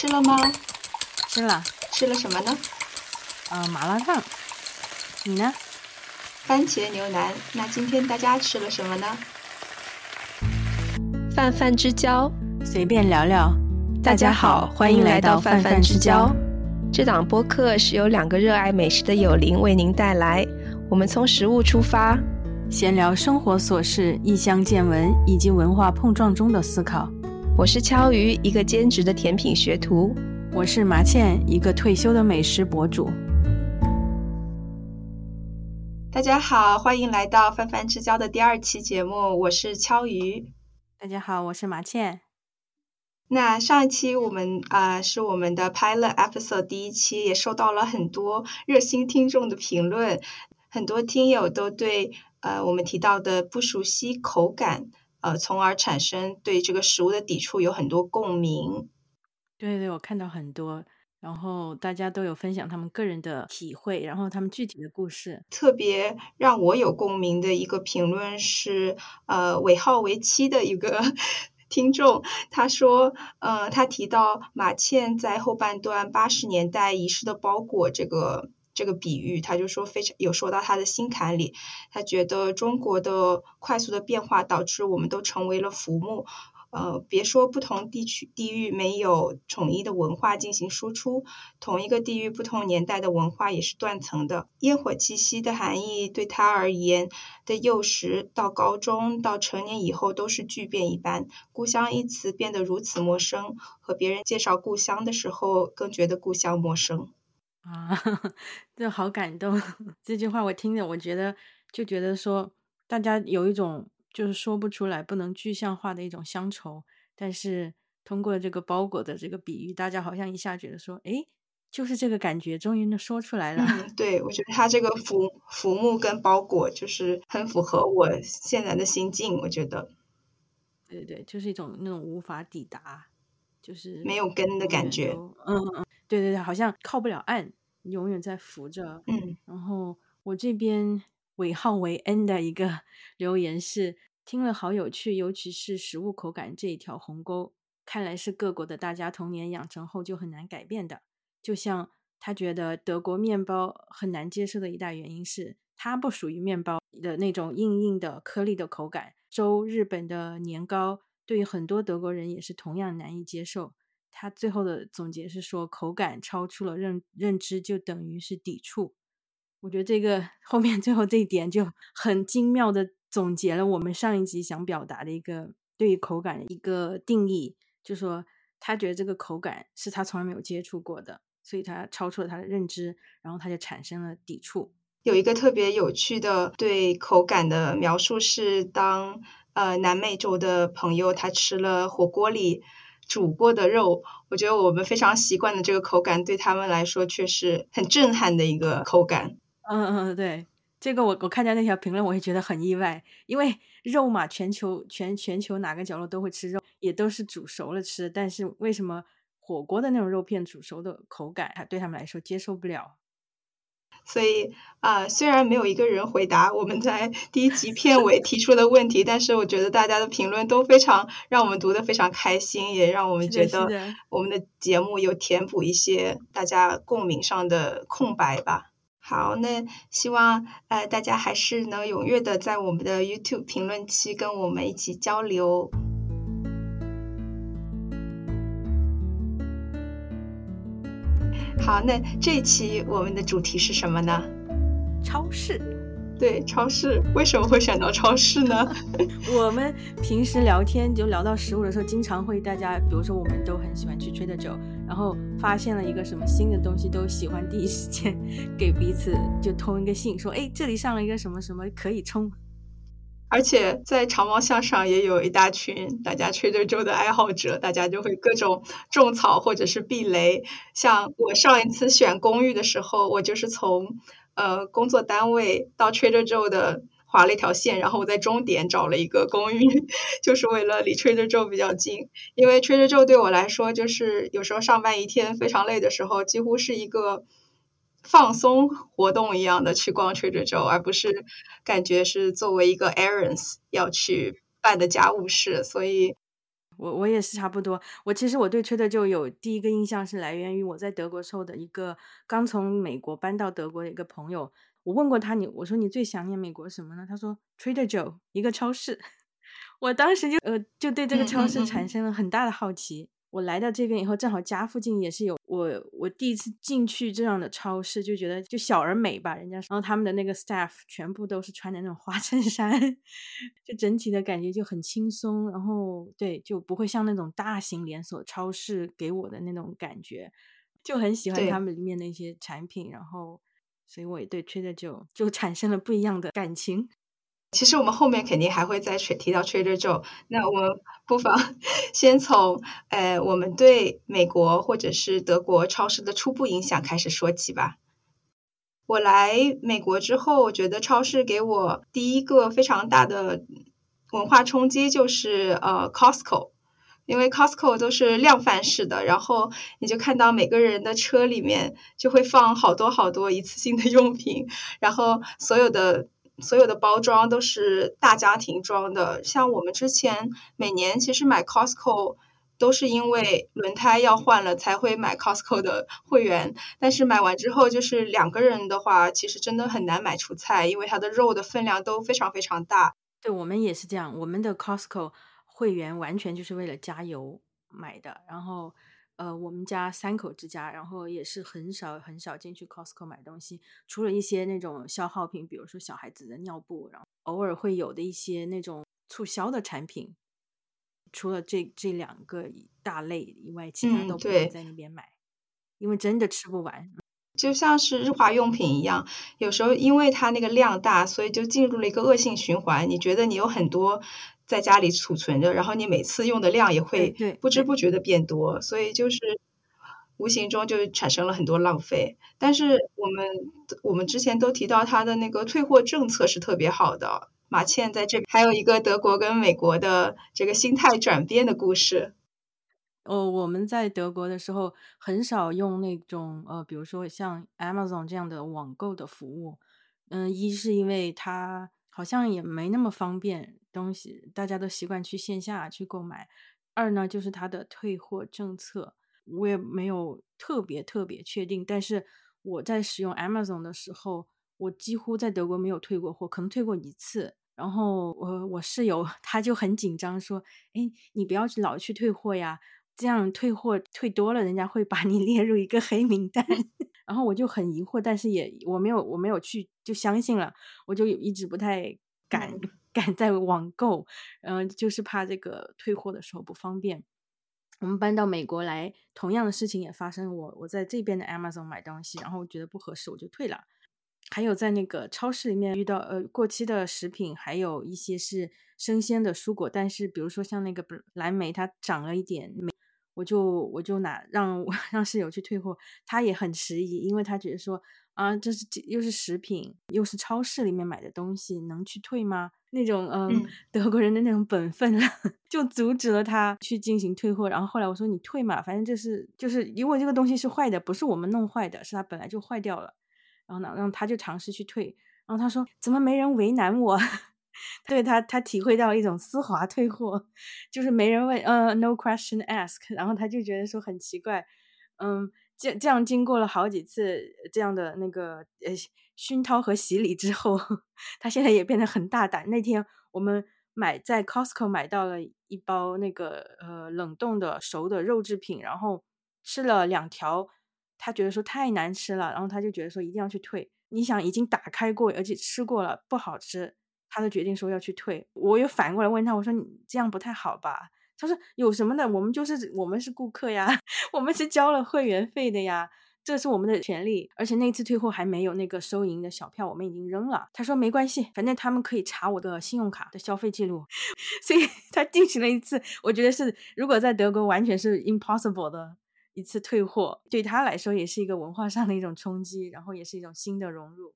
吃了吗？吃了。吃了什么呢？嗯，麻辣烫。你呢？番茄牛腩。那今天大家吃了什么呢？泛泛之交，随便聊聊。大家好，欢迎来到泛泛之交。这档播客是由两个热爱美食的友邻为您带来。我们从食物出发，闲聊生活琐事、异乡见闻以及文化碰撞中的思考。我是敲鱼，一个兼职的甜品学徒；我是麻茜，一个退休的美食博主。大家好，欢迎来到泛泛之交的第二期节目。我是敲鱼。大家好，我是麻茜。那上一期我们啊是我们的 Pilot Episode 第一期，也收到了很多热心听众的评论。很多听友都对呃我们提到的不熟悉口感，呃，从而产生对这个食物的抵触有很多共鸣。对对，我看到很多，然后大家都有分享他们个人的体会，然后他们具体的故事。特别让我有共鸣的一个评论是，呃，尾号为七的一个 听众，他说，呃，他提到马倩在后半段八十年代遗失的包裹这个。这个比喻，他就说非常有说到他的心坎里。他觉得中国的快速的变化导致我们都成为了浮木。呃，别说不同地区地域没有统一的文化进行输出，同一个地域不同年代的文化也是断层的。烟火气息的含义对他而言，的幼时到高中到成年以后都是巨变一般。故乡一词变得如此陌生，和别人介绍故乡的时候，更觉得故乡陌生。啊，这好感动！这句话我听着，我觉得就觉得说，大家有一种就是说不出来、不能具象化的一种乡愁。但是通过这个包裹的这个比喻，大家好像一下觉得说，哎，就是这个感觉，终于能说出来了。对，我觉得他这个浮浮木跟包裹，就是很符合我现在的心境。我觉得，对对，就是一种那种无法抵达，就是没有根的感觉。嗯嗯，对对对，好像靠不了岸。永远在扶着，嗯，然后我这边尾号为 N 的一个 留言是听了好有趣，尤其是食物口感这一条鸿沟，看来是各国的大家童年养成后就很难改变的。就像他觉得德国面包很难接受的一大原因是它不属于面包的那种硬硬的颗粒的口感。周日本的年糕对于很多德国人也是同样难以接受。他最后的总结是说，口感超出了认认知，就等于是抵触。我觉得这个 后面最后这一点就很精妙的总结了我们上一集想表达的一个对于口感的一个定义，就说他觉得这个口感是他从来没有接触过的，所以他超出了他的认知，然后他就产生了抵触。有一个特别有趣的对口感的描述是，当呃南美洲的朋友他吃了火锅里。煮过的肉，我觉得我们非常习惯的这个口感，对他们来说却是很震撼的一个口感。嗯嗯，对，这个我我看见那条评论，我也觉得很意外，因为肉嘛，全球全全球哪个角落都会吃肉，也都是煮熟了吃，但是为什么火锅的那种肉片煮熟的口感，它对他们来说接受不了？所以啊，虽然没有一个人回答我们在第一集片尾提出的问题，但是我觉得大家的评论都非常让我们读的非常开心，也让我们觉得我们的节目有填补一些大家共鸣上的空白吧。好，那希望呃大家还是能踊跃的在我们的 YouTube 评论区跟我们一起交流。好，那这一期我们的主题是什么呢？超市。对，超市。为什么会选到超市呢？我们平时聊天就聊到食物的时候，经常会大家，比如说我们都很喜欢去吹的酒，然后发现了一个什么新的东西，都喜欢第一时间 给彼此就通一个信，说，哎，这里上了一个什么什么可以冲。而且在长毛象上也有一大群大家吹着粥的爱好者，大家就会各种种草或者是避雷。像我上一次选公寓的时候，我就是从呃工作单位到吹着粥的划了一条线，然后我在终点找了一个公寓，就是为了离吹着粥比较近。因为吹着粥对我来说，就是有时候上班一天非常累的时候，几乎是一个。放松活动一样的去逛 Trader Joe，而不是感觉是作为一个 errands 要去办的家务事。所以，我我也是差不多。我其实我对 Trader Joe 有第一个印象是来源于我在德国时候的一个刚从美国搬到德国的一个朋友。我问过他，你我说你最想念美国什么呢？他说 Trader Joe 一个超市。我当时就呃就对这个超市产生了很大的好奇。我来到这边以后，正好家附近也是有我我第一次进去这样的超市，就觉得就小而美吧。人家然后他们的那个 staff 全部都是穿的那种花衬衫，就整体的感觉就很轻松。然后对，就不会像那种大型连锁超市给我的那种感觉，就很喜欢他们里面的一些产品。然后，所以我也对 Trader Joe 就产生了不一样的感情。其实我们后面肯定还会再提到 Trader Joe，那我们不妨先从呃我们对美国或者是德国超市的初步影响开始说起吧。我来美国之后，我觉得超市给我第一个非常大的文化冲击就是呃 Costco，因为 Costco 都是量贩式的，然后你就看到每个人的车里面就会放好多好多一次性的用品，然后所有的。所有的包装都是大家庭装的，像我们之前每年其实买 Costco 都是因为轮胎要换了才会买 Costco 的会员，但是买完之后就是两个人的话，其实真的很难买出菜，因为它的肉的分量都非常非常大。对我们也是这样，我们的 Costco 会员完全就是为了加油买的，然后。呃，我们家三口之家，然后也是很少很少进去 Costco 买东西，除了一些那种消耗品，比如说小孩子的尿布，然后偶尔会有的一些那种促销的产品。除了这这两个大类以外，其他都不会在那边买，因为真的吃不完。就像是日化用品一样，有时候因为它那个量大，所以就进入了一个恶性循环。你觉得你有很多。在家里储存着，然后你每次用的量也会不知不觉的变多，所以就是无形中就产生了很多浪费。但是我们我们之前都提到它的那个退货政策是特别好的。马倩在这还有一个德国跟美国的这个心态转变的故事。哦，我们在德国的时候很少用那种呃，比如说像 Amazon 这样的网购的服务。嗯，一是因为它好像也没那么方便。东西大家都习惯去线下去购买。二呢，就是它的退货政策，我也没有特别特别确定。但是我在使用 Amazon 的时候，我几乎在德国没有退过货，可能退过一次。然后我我室友 他就很紧张，说：“哎，你不要老去退货呀，这样退货退多了，人家会把你 列入一个黑名单。”然后我就很疑惑，但是也我没有我没有去就相信了，我就一直不太敢。敢在网购，嗯，就是怕这个退货的时候不方便。我们搬到美国来，同样的事情也发生。我我在这边的 Amazon 买东西，然后觉得不合适，我就退了。还有在那个超市里面遇到呃过期的食品，还有一些是生鲜的蔬果，但是比如说像那个蓝莓，它长了一点霉，我就我就拿让让室友去退货，他也很迟疑，因为他觉得说啊，这是又是食品，又是超市里面买的东西，能去退吗？那种嗯，德国人的那种本分了，就阻止了他去进行退货。然后后来我说你退嘛，反正这是就是因为这个东西是坏的，不是我们弄坏的，是他本来就坏掉了。然后呢，让他就尝试去退。然后他说怎么没人为难我？对他他体会到一种丝滑退货，就是没人问，呃，no question ask。然后他就觉得说很奇怪，嗯，这这样经过了好几次这样的那个呃。熏陶和洗礼之后，他现在也变得很大胆。那天我们买在 Costco 买到了一包那个呃冷冻的熟的肉制品，然后吃了两条，他觉得说太难吃了，然后他就觉得说一定要去退。你想已经打开过而且吃过了不好吃，他就决定说要去退。我又反过来问他，我说你这样不太好吧？他说有什么的，我们就是我们是顾客呀，我们是交了会员费的呀。这是我们的权利，而且那次退货还没有那个收银的小票，我们已经扔了。他说没关系，反正他们可以查我的信用卡的消费记录，所以他进行了一次，我觉得是如果在德国完全是 impossible 的一次退货，对他来说也是一个文化上的一种冲击，然后也是一种新的融入。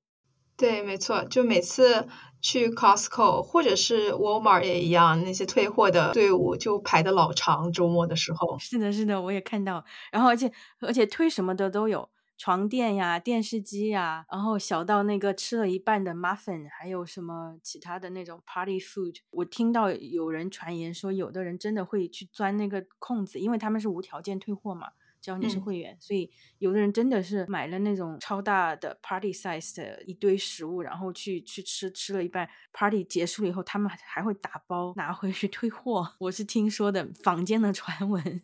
对，没错，就每次去 Costco 或者是 Walmart 也一样，那些退货的队伍就排的老长。周末的时候，是的，是的，我也看到。然后，而且而且退什么的都有，床垫呀、电视机呀，然后小到那个吃了一半的 muffin，还有什么其他的那种 party food。我听到有人传言说，有的人真的会去钻那个空子，因为他们是无条件退货嘛。只要你是会员，所以有的人真的是买了那种超大的 party size 的一堆食物，然后去去吃，吃了一半，party 结束了以后，他们还会打包拿回去退货。我是听说的坊间的传闻。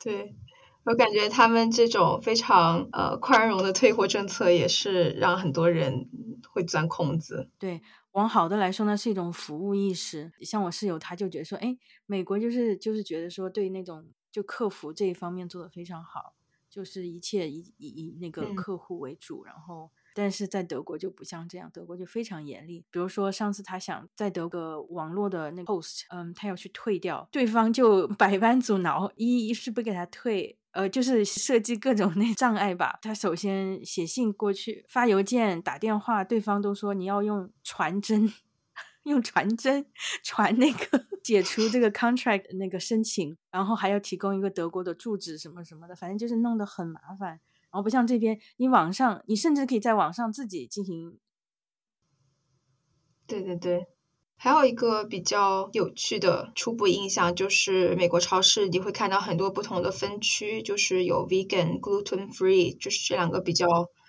对我感觉他们这种非常呃宽容的退货政策，也是让很多人会钻空子。对，往好的来说呢，是一种服务意识。像我室友，他就觉得说，哎，美国就是就是觉得说，对那种。就客服这一方面做的非常好，就是一切以以以那个客户为主，然后但是在德国就不像这样，德国就非常严厉。比如说上次他想在德国网络的那个 host，嗯，他要去退掉，对方就百般阻挠，一一是不给他退，呃，就是设计各种 那障碍吧。他首先写信过去，发邮件、打电话，对方都说你要用传真。用传真传那个 解除这个 contract 那个申请，然后还要提供一个德国的住址什么什么的，反正就是弄得很麻烦。然后不像这边，你网上你甚至可以在网上自己进行。对对对，还有一个比较有趣的初步印象就是，美国超市你会看到很多不同的分区，就是有 vegan、gluten free，就是这两个比较。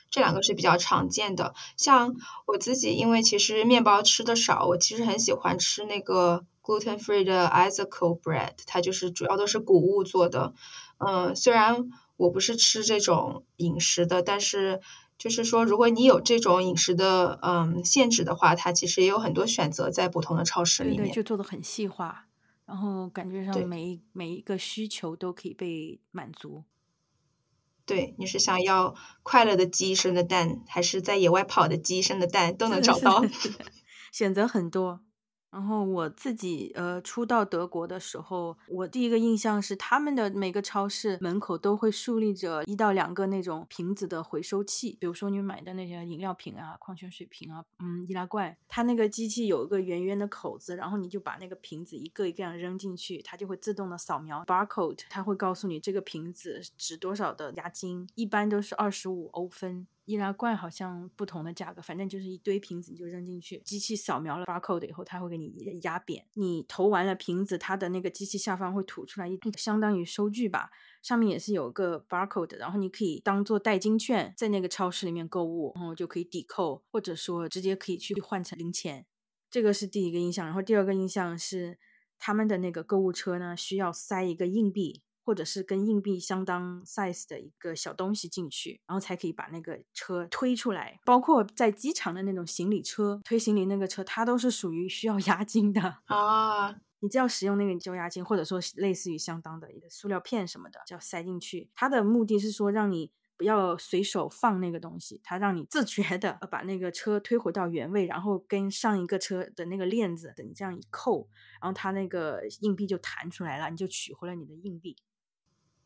这两个是比较常见的，像我自己，因为其实面包吃的少，我其实很喜欢吃那个 gluten free 的 Isaac bread，它就是主要都是谷物做的。嗯，虽然我不是吃这种饮食的，但是就是说，如果你有这种饮食的嗯限制的话，它其实也有很多选择在不同的超市里面。对对，就做的很细化，然后感觉上每每一个需求都可以被满足。对，你是想要快乐的鸡生的蛋，还是在野外跑的鸡生的蛋，都能找到，选择很多。然后我自己呃初到德国的时候，我第一个印象是他们的每个超市门口都会竖立着一到两个那种瓶子的回收器，比如说你买的那些饮料瓶啊、矿泉水瓶啊、嗯易拉罐，它那个机器有一个圆圆的口子，然后你就把那个瓶子一个一个样扔进去，它就会自动的扫描 barcode，它会告诉你这个瓶子值多少的押金，一般都是二十五欧分。易拉罐好像不同的价格，反正就是一堆瓶子，你就扔进去，机器扫描了 barcode 以后，它会给你压扁。你投完了瓶子，它的那个机器下方会吐出来一相当于收据吧，上面也是有个 barcode，然后你可以当做代金券，在那个超市里面购物，然后就可以抵扣，或者说直接可以去换成零钱。这个是第一个印象，然后第二个印象是他们的那个购物车呢，需要塞一个硬币。或者是跟硬币相当 size 的一个小东西进去，然后才可以把那个车推出来。包括在机场的那种行李车推行李那个车，它都是属于需要押金的啊。你只要使用那个交押金，或者说类似于相当的一个塑料片什么的，就要塞进去。它的目的是说让你不要随手放那个东西，它让你自觉的把那个车推回到原位，然后跟上一个车的那个链子，等这样一扣，然后它那个硬币就弹出来了，你就取回了你的硬币。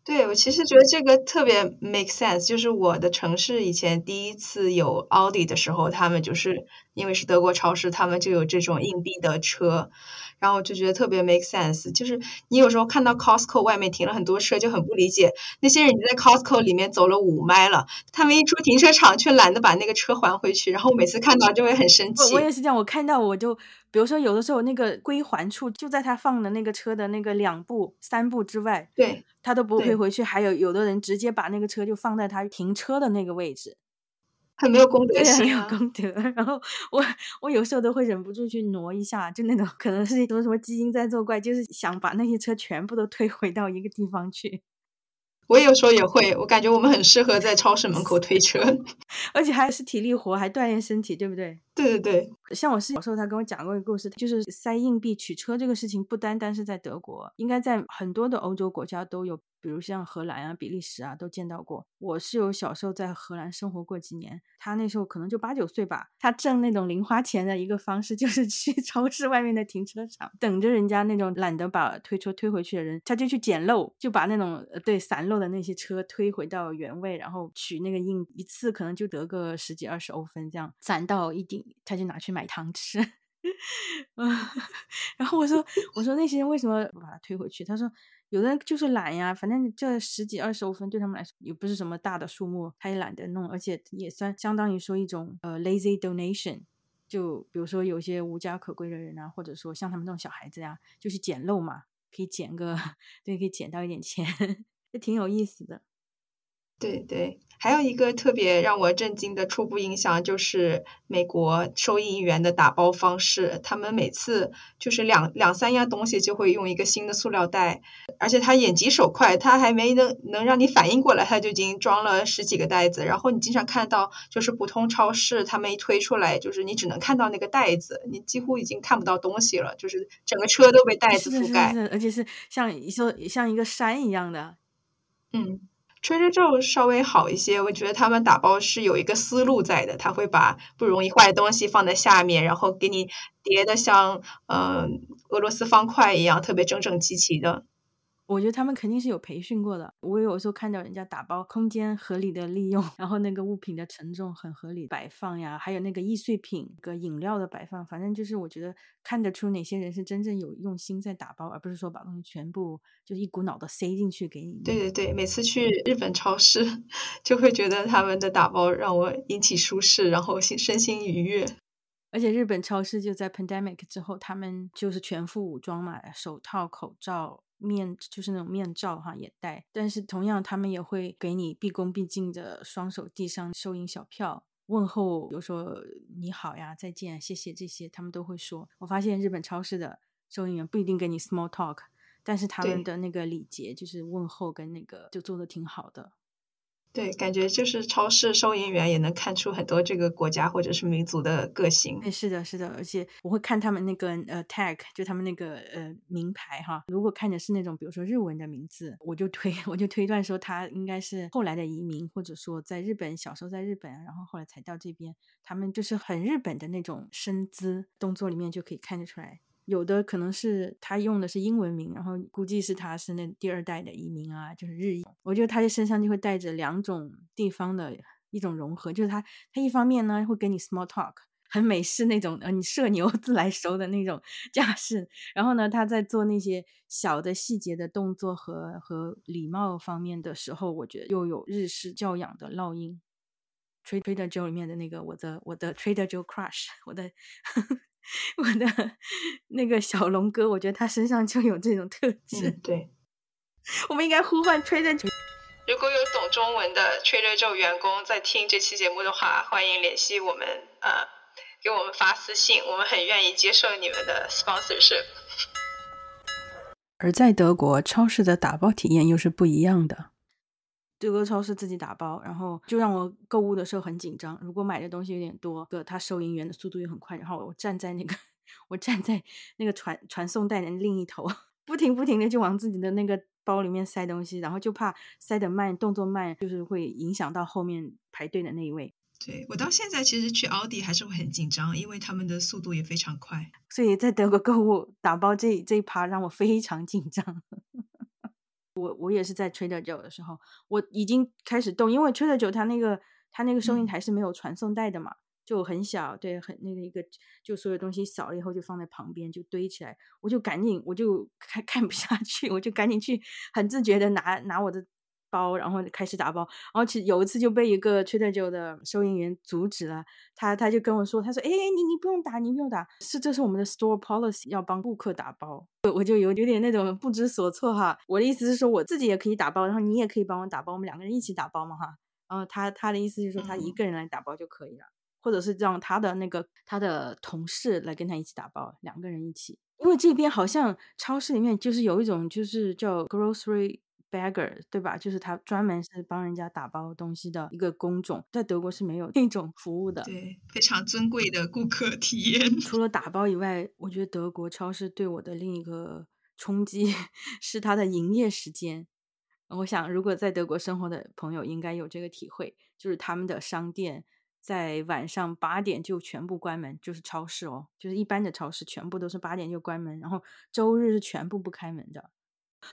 对，我其实觉得这个特别 make sense。就是我的城市以前第一次有奥迪的时候，他们就是因为是德国超市，他们就有这种硬币的车，然后我就觉得特别 make sense。就是你有时候看到 Costco 外面停了很多车，就很不理解，那些人已经在 Costco 里面走了五迈了，他们一出停车场却懒得把那个车还回去，然后每次看到就会很生气。我也是这样，我看到我就。比如说，有的时候那个归还处就在他放的那个车的那个两步、三步之外，对，他都不会回去。还有有的人直接把那个车就放在他停车的那个位置，很没有公德心，没有公德。然后我我有时候都会忍不住去挪一下，就那种可能是什么什么基因在作怪，就是想把那些车全部都推回到一个地方去。我有时候也会，我感觉我们很适合在超市门口推车，而且还是体力活，还锻炼身体，对不对？对对对。像我是小时候，他跟我讲过一个故事，就是塞硬币取车这个事情，不单单是在德国，应该在很多的欧洲国家都有。比如像荷兰啊、比利时啊，都见到过。我室友小时候在荷兰生活过几年，他那时候可能就八九岁吧。他挣那种零花钱的一个方式，就是去 超市外面的停车场，等着人家那种懒得把推车推回去的人，他就去捡漏，就把那种对散漏的那些车推回到原位，然后取那个硬，一次可能就得个十几二十欧分，这样攒到一定，他就拿去买糖吃。然后我说，我说那些人为什么不把他推回去？他说。有的人就是懒呀，反正这十几二十欧分对他们来说也不是什么大的数目，他也懒得弄，而且也算相当于说一种呃 lazy donation。就比如说有些无家可归的人啊，或者说像他们这种小孩子呀，就是捡漏嘛，可以捡个 对，可以捡到一点钱，也挺有意思的。对对，还有一个特别让我震惊的初步印象就是美国收银员的打包方式，他们每次就是两两三样东西就会用一个新的塑料袋，而且他眼疾手快，他还没能能让你反应过来，他就已经装了十几个袋子。然后你经常看到，就是普通超市他们一推出来，就是你只能看到那个袋子，你几乎已经看不到东西了，就是整个车都被袋子覆盖，而且是像一座像一个山一样的，嗯。Trader Joe 稍微好一些，我觉得他们打包是有一个思路在的，他会把不容易坏的东西放在下面，然后给你叠的像嗯俄罗斯方块一样，特别整整齐齐的。我觉得他们肯定是有培训过的。我有时候看到人家打包，空间合理的利用，然后那个物品的承重很合理摆放呀，还有那个易碎品、个饮料的摆放，反正就是我觉得看得出哪些人是真正有用心在打包，而不是说把东西全部就一股脑的塞进去给你。对对对，每次去日本超市就会觉得他们的打包让我引起舒适，然后心身心愉悦。而且日本超市就在 pandemic 之后，他们就是全副武装嘛，手套、口罩。面就是那种面罩哈也戴，但是同样他们也会给你毕恭毕敬的双手递上收银小票，问候，比如说你好呀、再见、谢谢这些，他们都会说。我发现日本超市的收银员不一定给你 small talk，但是他们的那个礼节就是问候跟那个就做的挺好的。对，感觉就是超市收银员也能看出很多这个国家或者是民族的个性。对，是的，是的，而且我会看他们那个呃 tag，就他们那个呃名牌哈。如果看的是那种比如说日文的名字，我就推 我就推断说他应该是后来的移民，或者说在日本小时候在日本，然后后来才到这边。他们就是很日本的那种身姿动作里面就可以看得出来。有的可能是他用的是英文名，然后估计是他是那第二代的移民啊，就是日裔。我觉得他的身上就会带着两种地方的一种融合，就是他他一方面呢会跟你 small talk，很美式那种，呃，你社牛自来熟的那种架势。然后呢，他在做那些小的细节的动作和和礼貌方面的时候，我觉得又有日式教养的烙印。Trader Joe 里面的那个我的我的 Trader Joe crush，我的。我的那个小龙哥，我觉得他身上就有这种特质。对，我们应该呼唤 Trader。如果有懂中文的 Trader Joe 员工在听这期节目的话，欢迎联系我们，呃，给我们发私信，我们很愿意接受你们的 sponsorship。而在德国，超市的打包体验又是不一样的。德国超市自己打包，然后就让我购物的时候很紧张。如果买的东西有点多，个他收银员的速度又很快，然后我站在那个我站在那个传传送带的另一头，不停不停的就往自己的那个包里面塞东西，然后就怕塞得慢，动作慢，就是会影响到后面排队的那一位。对我到现在其实去奥迪还是会很紧张，因为他们的速度也非常快。所以在德国购物打包这这一趴让我非常紧张。我我也是在 Trader Joe 的时候，我已经开始动，因为 Trader Joe 它那个它那个收银台是没有传送带的嘛，就很小，对，很那个一个，就所有东西扫了以后就放在旁边就堆起来，我就赶紧我就 看看不下去，我就赶紧去很自觉的拿拿我的。包，然后开始打包，然后其实有一次就被一个 Trader Joe 的收银员阻止了，他他就跟我说，他说，哎，你你不用打，你不用打，是这是我们的 store policy，要帮顾客打包，我就有有点那种不知所措哈。我的意思是说，我自己也可以打包，然后你也可以帮我打包，我们两个人一起打包嘛哈。然后他他的意思就是说，他一个人来打包就可以了，或者是让他的那个他的同事来跟他一起打包，两个人一起，因为这边好像超市里面就是有一种就是叫 grocery。Bagger 对吧？就是他专门是帮人家打包东西的一个工种，在德国是没有那种服务的。对，非常尊贵的顾客体验。除了打包以外，我觉得德国超市对我的另一个冲击是它的营业时间。我想，如果在德国生活的朋友应该有这个体会，就是他们的商店在晚上八点就全部关门，就是超市哦，就是一般的超市全部都是八点就关门，然后周日是全部不开门的。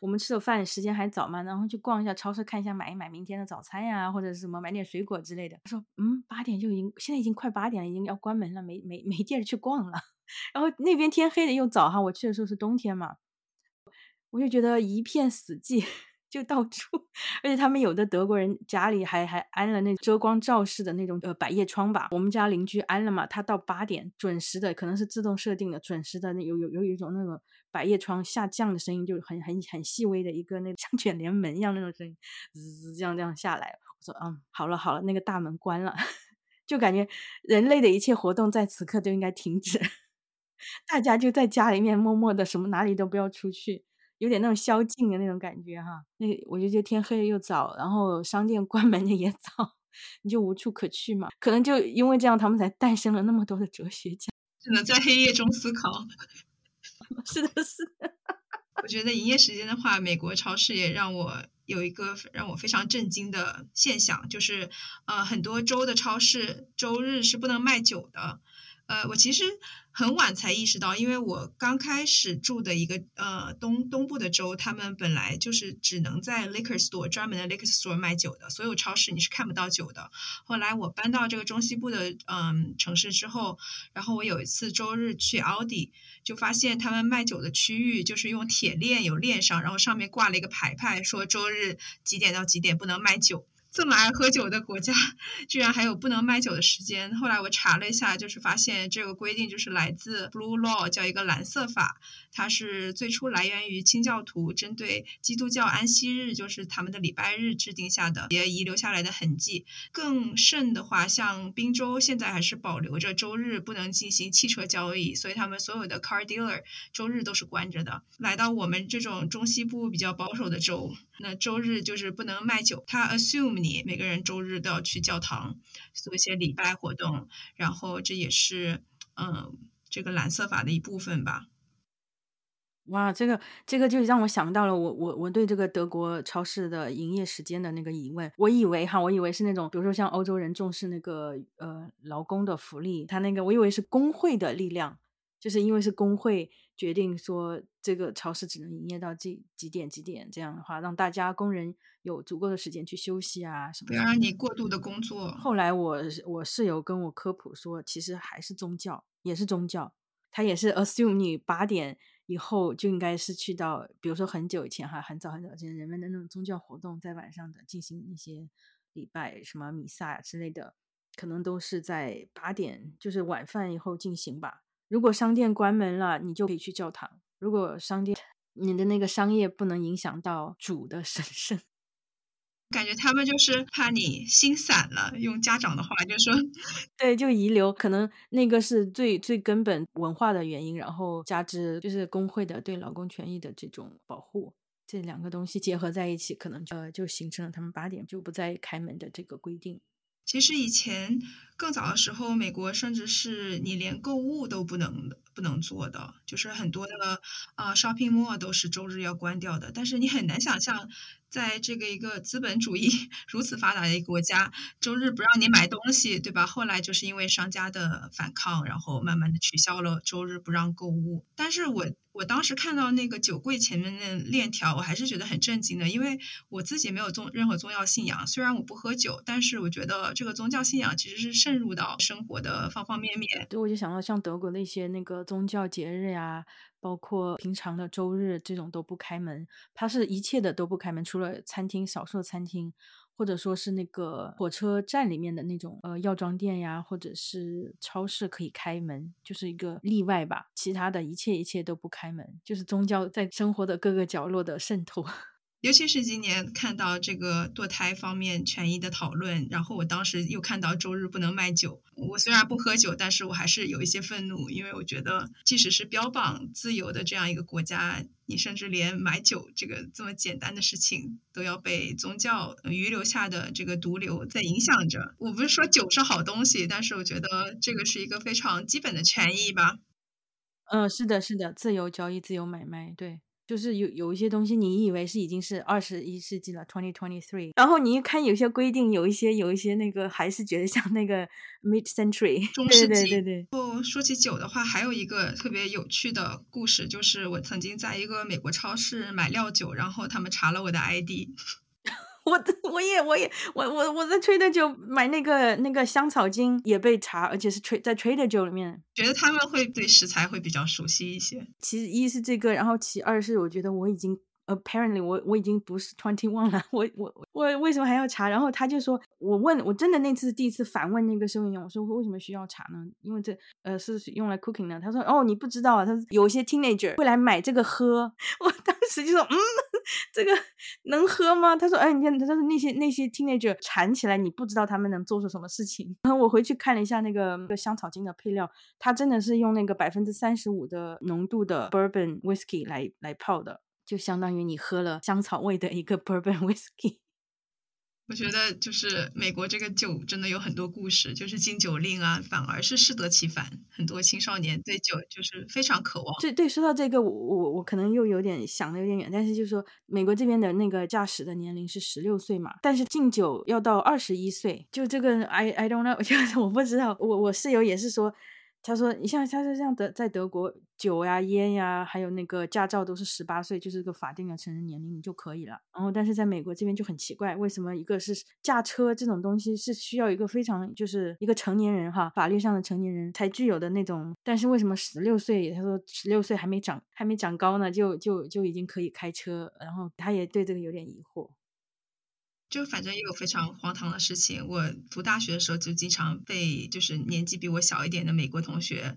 我们吃的饭时间还早嘛，然后去逛一下超市，看一下买一买明天的早餐呀，或者是什么买点水果之类的。他说：“嗯，八点就已经，现在已经快八点了，已经要关门了，没没没地儿去逛了。”然后那边天黑的又早哈，我去的时候是冬天嘛。我就觉得一片死寂。就到处，而且他们有的德国人家里还还安了那遮光罩式的那种呃百叶窗吧。我们家邻居安了嘛，他到八点准时的，可能是自动设定的，准时的那有有有一种那个百叶窗下降的声音，就很很很细微的一个那像卷帘门一样那种声音，滋滋这样这样下来。我说嗯，好了好了，那个大门关了，就感觉人类的一切活动在此刻都应该停止，大家就在家里面默默的，什么哪里都不要出去。有点那种宵禁的那种感觉哈，那我就觉得天黑又早，然后商店关门的也早，你就无处可去嘛。可能就因为这样，他们才诞生了那么多的哲学家，只能在黑夜中思考。是的，是的。我觉得营业时间的话，美国超市也让我有一个让我非常震惊的现象，就是呃，很多州的超市周日是不能卖酒的。呃，我其实很晚才意识到，因为我刚开始住的一个呃东东部的州，他们本来就是只能在 liquor store 专门的 liquor store 卖酒的，所有超市你是看不到酒的。后来我搬到这个中西部的嗯城市之后，然后我有一次周日去 Audi，，就发现他们卖酒的区域就是用铁链有链上，然后上面挂了一个牌牌，说周日几点到几点不能卖酒。这么爱喝酒的国家，居然还有不能卖酒的时间。后来我查了一下，就是发现这个规定就是来自 Blue Law，叫一个蓝色法。它是最初来源于清教徒针对基督教安息日，就是他们的礼拜日制定下的，也遗留下来的痕迹。更甚的话，像宾州现在还是保留着周日不能进行汽车交易，所以他们所有的 car dealer 周日都是关着的。来到我们这种中西部比较保守的州，那周日就是不能卖酒。他 assume 你每个人周日都要去教堂做一些礼拜活动，然后这也是嗯这个蓝色法的一部分吧。哇，这个这个就让我想到了我我我对这个德国超市的营业时间的那个疑问。我以为哈，我以为是那种，比如说像欧洲人重视那个呃劳工的福利，他那个我以为是工会的力量，就是因为是工会决定说这个超市只能营业到几几点几点，这样的话让大家工人有足够的时间去休息啊什么。不要让你过度的工作。后来我我室友跟我科普说，其实还是宗教，也是宗教，他也是 assume 你八点。以后就应该是去到，比如说很久以前哈，很早很早之前人们的那种宗教活动，在晚上的进行一些礼拜，什么弥撒之类的，可能都是在八点，就是晚饭以后进行吧。如果商店关门了，你就可以去教堂。如果商店你的那个商业不能影响到主的神圣。感觉他们就是怕你心散了，用家长的话就说，对，就遗留，可能那个是最最根本文化的原因，然后加之就是工会的对劳工权益的这种保护，这两个东西结合在一起，可能呃就形成了他们八点就不再开门的这个规定。其实以前更早的时候，美国甚至是你连购物都不能不能做的，就是很多的啊 shopping mall 都是周日要关掉的，但是你很难想象。在这个一个资本主义 如此发达的一个国家，周日不让你买东西，对吧？后来就是因为商家的反抗，然后慢慢的取消了周日不让购物。但是我我当时看到那个酒柜前面的链条，我还是觉得很震惊的，因为我自己没有宗任何宗教信仰，虽然我不喝酒，但是我觉得这个宗教信仰其实是渗入到生活的方方面面。对，我就想到像德国的一些那个宗教节日呀。包括平常的周日这种都不开门，它是一切的都不开门，除了餐厅少数餐厅，或者说是那个火车站里面的那种呃药妆店呀，或者是超市可以开门，就是一个例外吧。其他的一切一切都不开门，就是宗教在生活的各个角落的渗透。尤其是今年看到这个堕胎方面权益的讨论，然后我当时又看到周日不能卖酒。我虽然不喝酒，但是我还是有一些愤怒，因为我觉得即使是标榜自由的这样一个国家，你甚至连买酒这个这么简单的事情都要被宗教遗留下的这个毒瘤在影响着。我不是说酒是好东西，但是我觉得这个是一个非常基本的权益吧。嗯，是的，是的，自由交易、自由买卖，对。就是有有一些东西，你以为是已经是二十一世纪了，twenty twenty three，然后你一看有些规定，有一些有一些那个还是觉得像那个 mid century 中世纪。对对对。哦，说起酒的话，还有一个特别有趣的故事，就是我曾经在一个美国超市买料酒，然后他们查了我的 ID。我我也我也我我我在 Trader Joe 买那个那个香草精也被查，而且是 Tra 在 Trader Joe 里面。觉得他们会对食材会比较熟悉一些。其实一是这个，然后其二是我觉得我已经。Apparently，我我已经不是 twenty one 了，我我我为什么还要查？然后他就说，我问我真的那次第一次反问那个收银员，我说为什么需要查呢？因为这呃是用来 cooking 的。他说哦你不知道啊，他说有些 teenager 会来买这个喝。我当时就说嗯，这个能喝吗？他说哎你看他说那些那些 teenager 馋起来，你不知道他们能做出什么事情。然后我回去看了一下那个那个香草精的配料，它真的是用那个百分之三十五的浓度的 bourbon whiskey 来来泡的。就相当于你喝了香草味的一个 bourbon whiskey。我觉得就是美国这个酒真的有很多故事，就是禁酒令啊，反而是适得其反。很多青少年对酒就是非常渴望。对对，说到这个，我我我可能又有点想的有点远，但是就是说美国这边的那个驾驶的年龄是十六岁嘛，但是禁酒要到二十一岁。就这个，I I don't know，就是我不知道。我我室友也是说。他说：“你像他说这样德在德国酒呀烟呀，还有那个驾照都是十八岁，就是个法定的成人年龄，你就可以了。然后但是在美国这边就很奇怪，为什么一个是驾车这种东西是需要一个非常就是一个成年人哈，法律上的成年人才具有的那种，但是为什么十六岁？他说十六岁还没长还没长高呢，就就就已经可以开车。然后他也对这个有点疑惑。”就反正也有非常荒唐的事情。我读大学的时候就经常被就是年纪比我小一点的美国同学。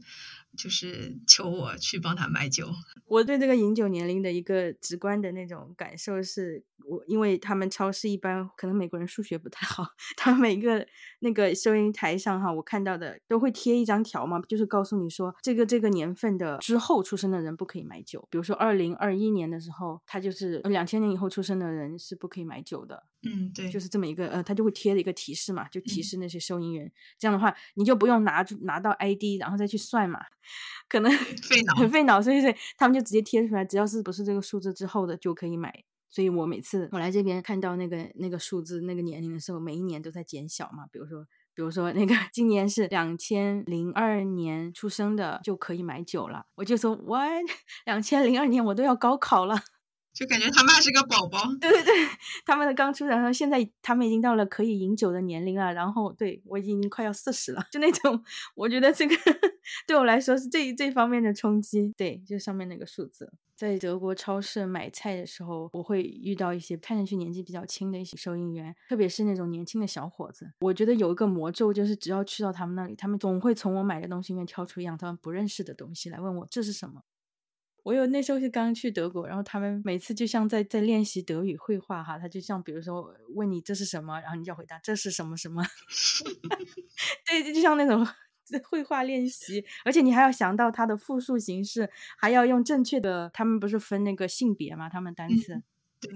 就是求我去帮他买酒。我对这个饮酒年龄的一个直观的那种感受是，我因为他们超市一般可能美国人数学不太好，他每个那个收银台上哈，我看到的都会贴一张条嘛，就是告诉你说这个这个年份的之后出生的人不可以买酒。比如说二零二一年的时候，他就是两千年以后出生的人是不可以买酒的。嗯，对，就是这么一个呃，他就会贴的一个提示嘛，就提示那些收银员。这样的话，你就不用拿拿到 ID，然后再去算嘛。可能 费脑，很费脑，所以所以他们就直接贴出来，只要是不是这个数字之后的就可以买。所以我每次我来这边看到那个那个数字那个年龄的时候，每一年都在减小嘛。比如说，比如说那个今年是两千零二年出生的就可以买酒了，我就说 what？两千零二年我都要高考了。就感觉他妈是个宝宝，对对对，他们的刚出生，然后现在他们已经到了可以饮酒的年龄了，然后对我已经快要四十了，就那种，我觉得这个对我来说是这这方面的冲击，对，就上面那个数字，在德国超市买菜的时候，我会遇到一些看上去年纪比较轻的一些收银员，特别是那种年轻的小伙子，我觉得有一个魔咒，就是只要去到他们那里，他们总会从我买的东西里面挑出一样他们不认识的东西来问我这是什么。我有那时候是刚去德国，然后他们每次就像在在练习德语绘画哈，他就像比如说问你这是什么，然后你就要回答这是什么什么，对，就像那种绘画练习，而且你还要想到它的复数形式，还要用正确的，他们不是分那个性别嘛，他们单词，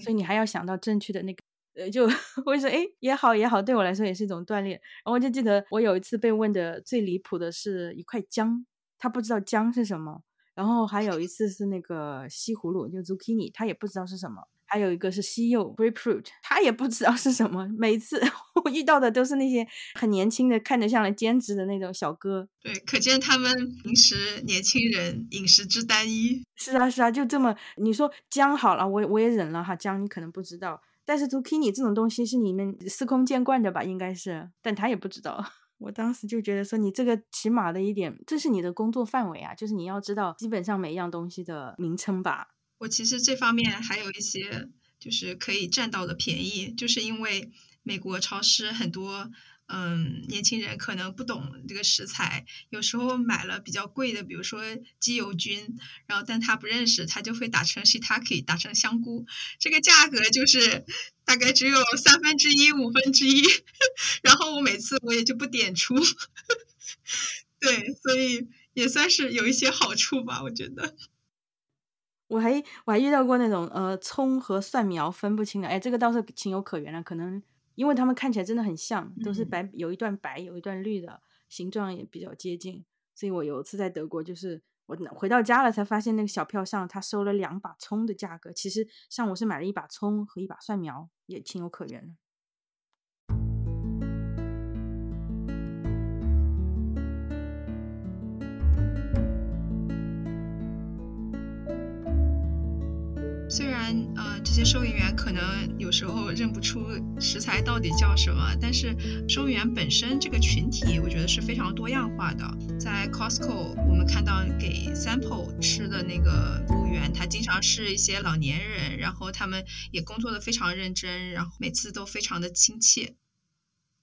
所以你还要想到正确的那个，呃，就 我说哎也好也好，对我来说也是一种锻炼。然后我就记得我有一次被问的最离谱的是一块姜，他不知道姜是什么。然后还有一次是那个西葫芦，就 zucchini，他也不知道是什么。还有一个是西柚 grapefruit，他也不知道是什么。每次 我遇到的都是那些很年轻的，看着像来兼职的那种小哥。对，可见他们平时年轻人饮食之单一。是啊，是啊，就这么你说姜好了，我我也忍了哈。姜你可能不知道，但是 zucchini 这种东西是你们司空见惯的吧？应该是，但他也不知道。我当时就觉得说，你这个起码的一点，这是你的工作范围啊，就是你要知道基本上每一样东西的名称吧。我其实这方面还有一些就是可以占到的便宜，就是因为美国超市很多。嗯，年轻人可能不懂这个食材，有时候买了比较贵的，比如说鸡油菌，然后但他不认识，他就会打成 shiitake，打成香菇，这个价格就是大概只有三分之一、五分之一，然后我每次我也就不点出，对，所以也算是有一些好处吧，我觉得。我还我还遇到过那种呃葱和蒜苗分不清的，哎，这个倒是情有可原了，可能。因为他们看起来真的很像，都是白，有一段白，有一段绿的，形状也比较接近。所以我有一次在德国，就是我回到家了才发现那个小票上他收了两把葱的价格，其实上我是买了一把葱和一把蒜苗，也情有可原虽然呃这些收银员可能有时候认不出食材到底叫什么，但是收银员本身这个群体，我觉得是非常多样化的。在 Costco，我们看到给 sample 吃的那个服务员，他经常是一些老年人，然后他们也工作的非常认真，然后每次都非常的亲切。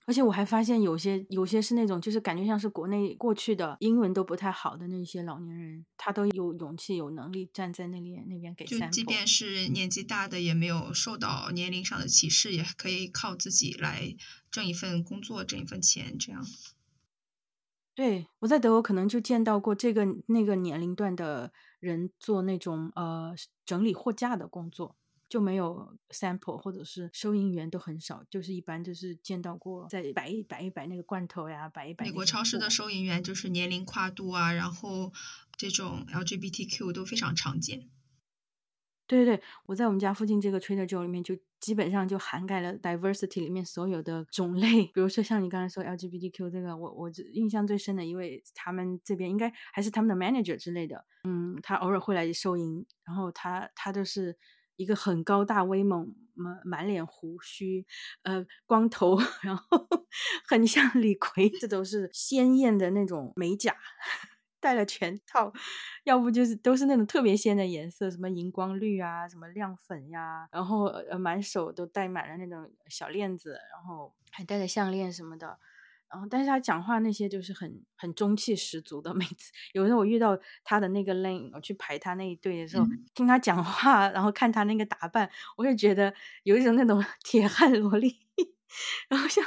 而且我还发现有些有些是那种，就是感觉像是国内过去的英文都不太好的那些老年人，他都有勇气、有能力站在那里那边给。就即便是年纪大的，也没有受到年龄上的歧视，也可以靠自己来挣一份工作、挣一份钱，这样。对，我在德国可能就见到过这个那个年龄段的人做那种呃整理货架的工作。就没有 sample 或者是收银员都很少，就是一般就是见到过在摆一摆一摆那个罐头呀，摆一摆。美国超市的收银员就是年龄跨度啊，然后这种 LGBTQ 都非常常见。对对对，我在我们家附近这个 Trader Joe 里面就基本上就涵盖了 diversity 里面所有的种类，比如说像你刚才说 LGBTQ 这个，我我印象最深的一位，他们这边应该还是他们的 manager 之类的，嗯，他偶尔会来收银，然后他他就是。一个很高大威猛，满满脸胡须，呃，光头，然后很像李逵，这都是鲜艳的那种美甲，戴了全套，要不就是都是那种特别鲜的颜色，什么荧光绿啊，什么亮粉呀，然后呃满手都戴满了那种小链子，然后还戴着项链什么的。然后，但是他讲话那些就是很很中气十足的。每次有时候我遇到他的那个 lane，我去排他那一队的时候，听他讲话，然后看他那个打扮，我也觉得有一种那种 铁汉萝莉，然后像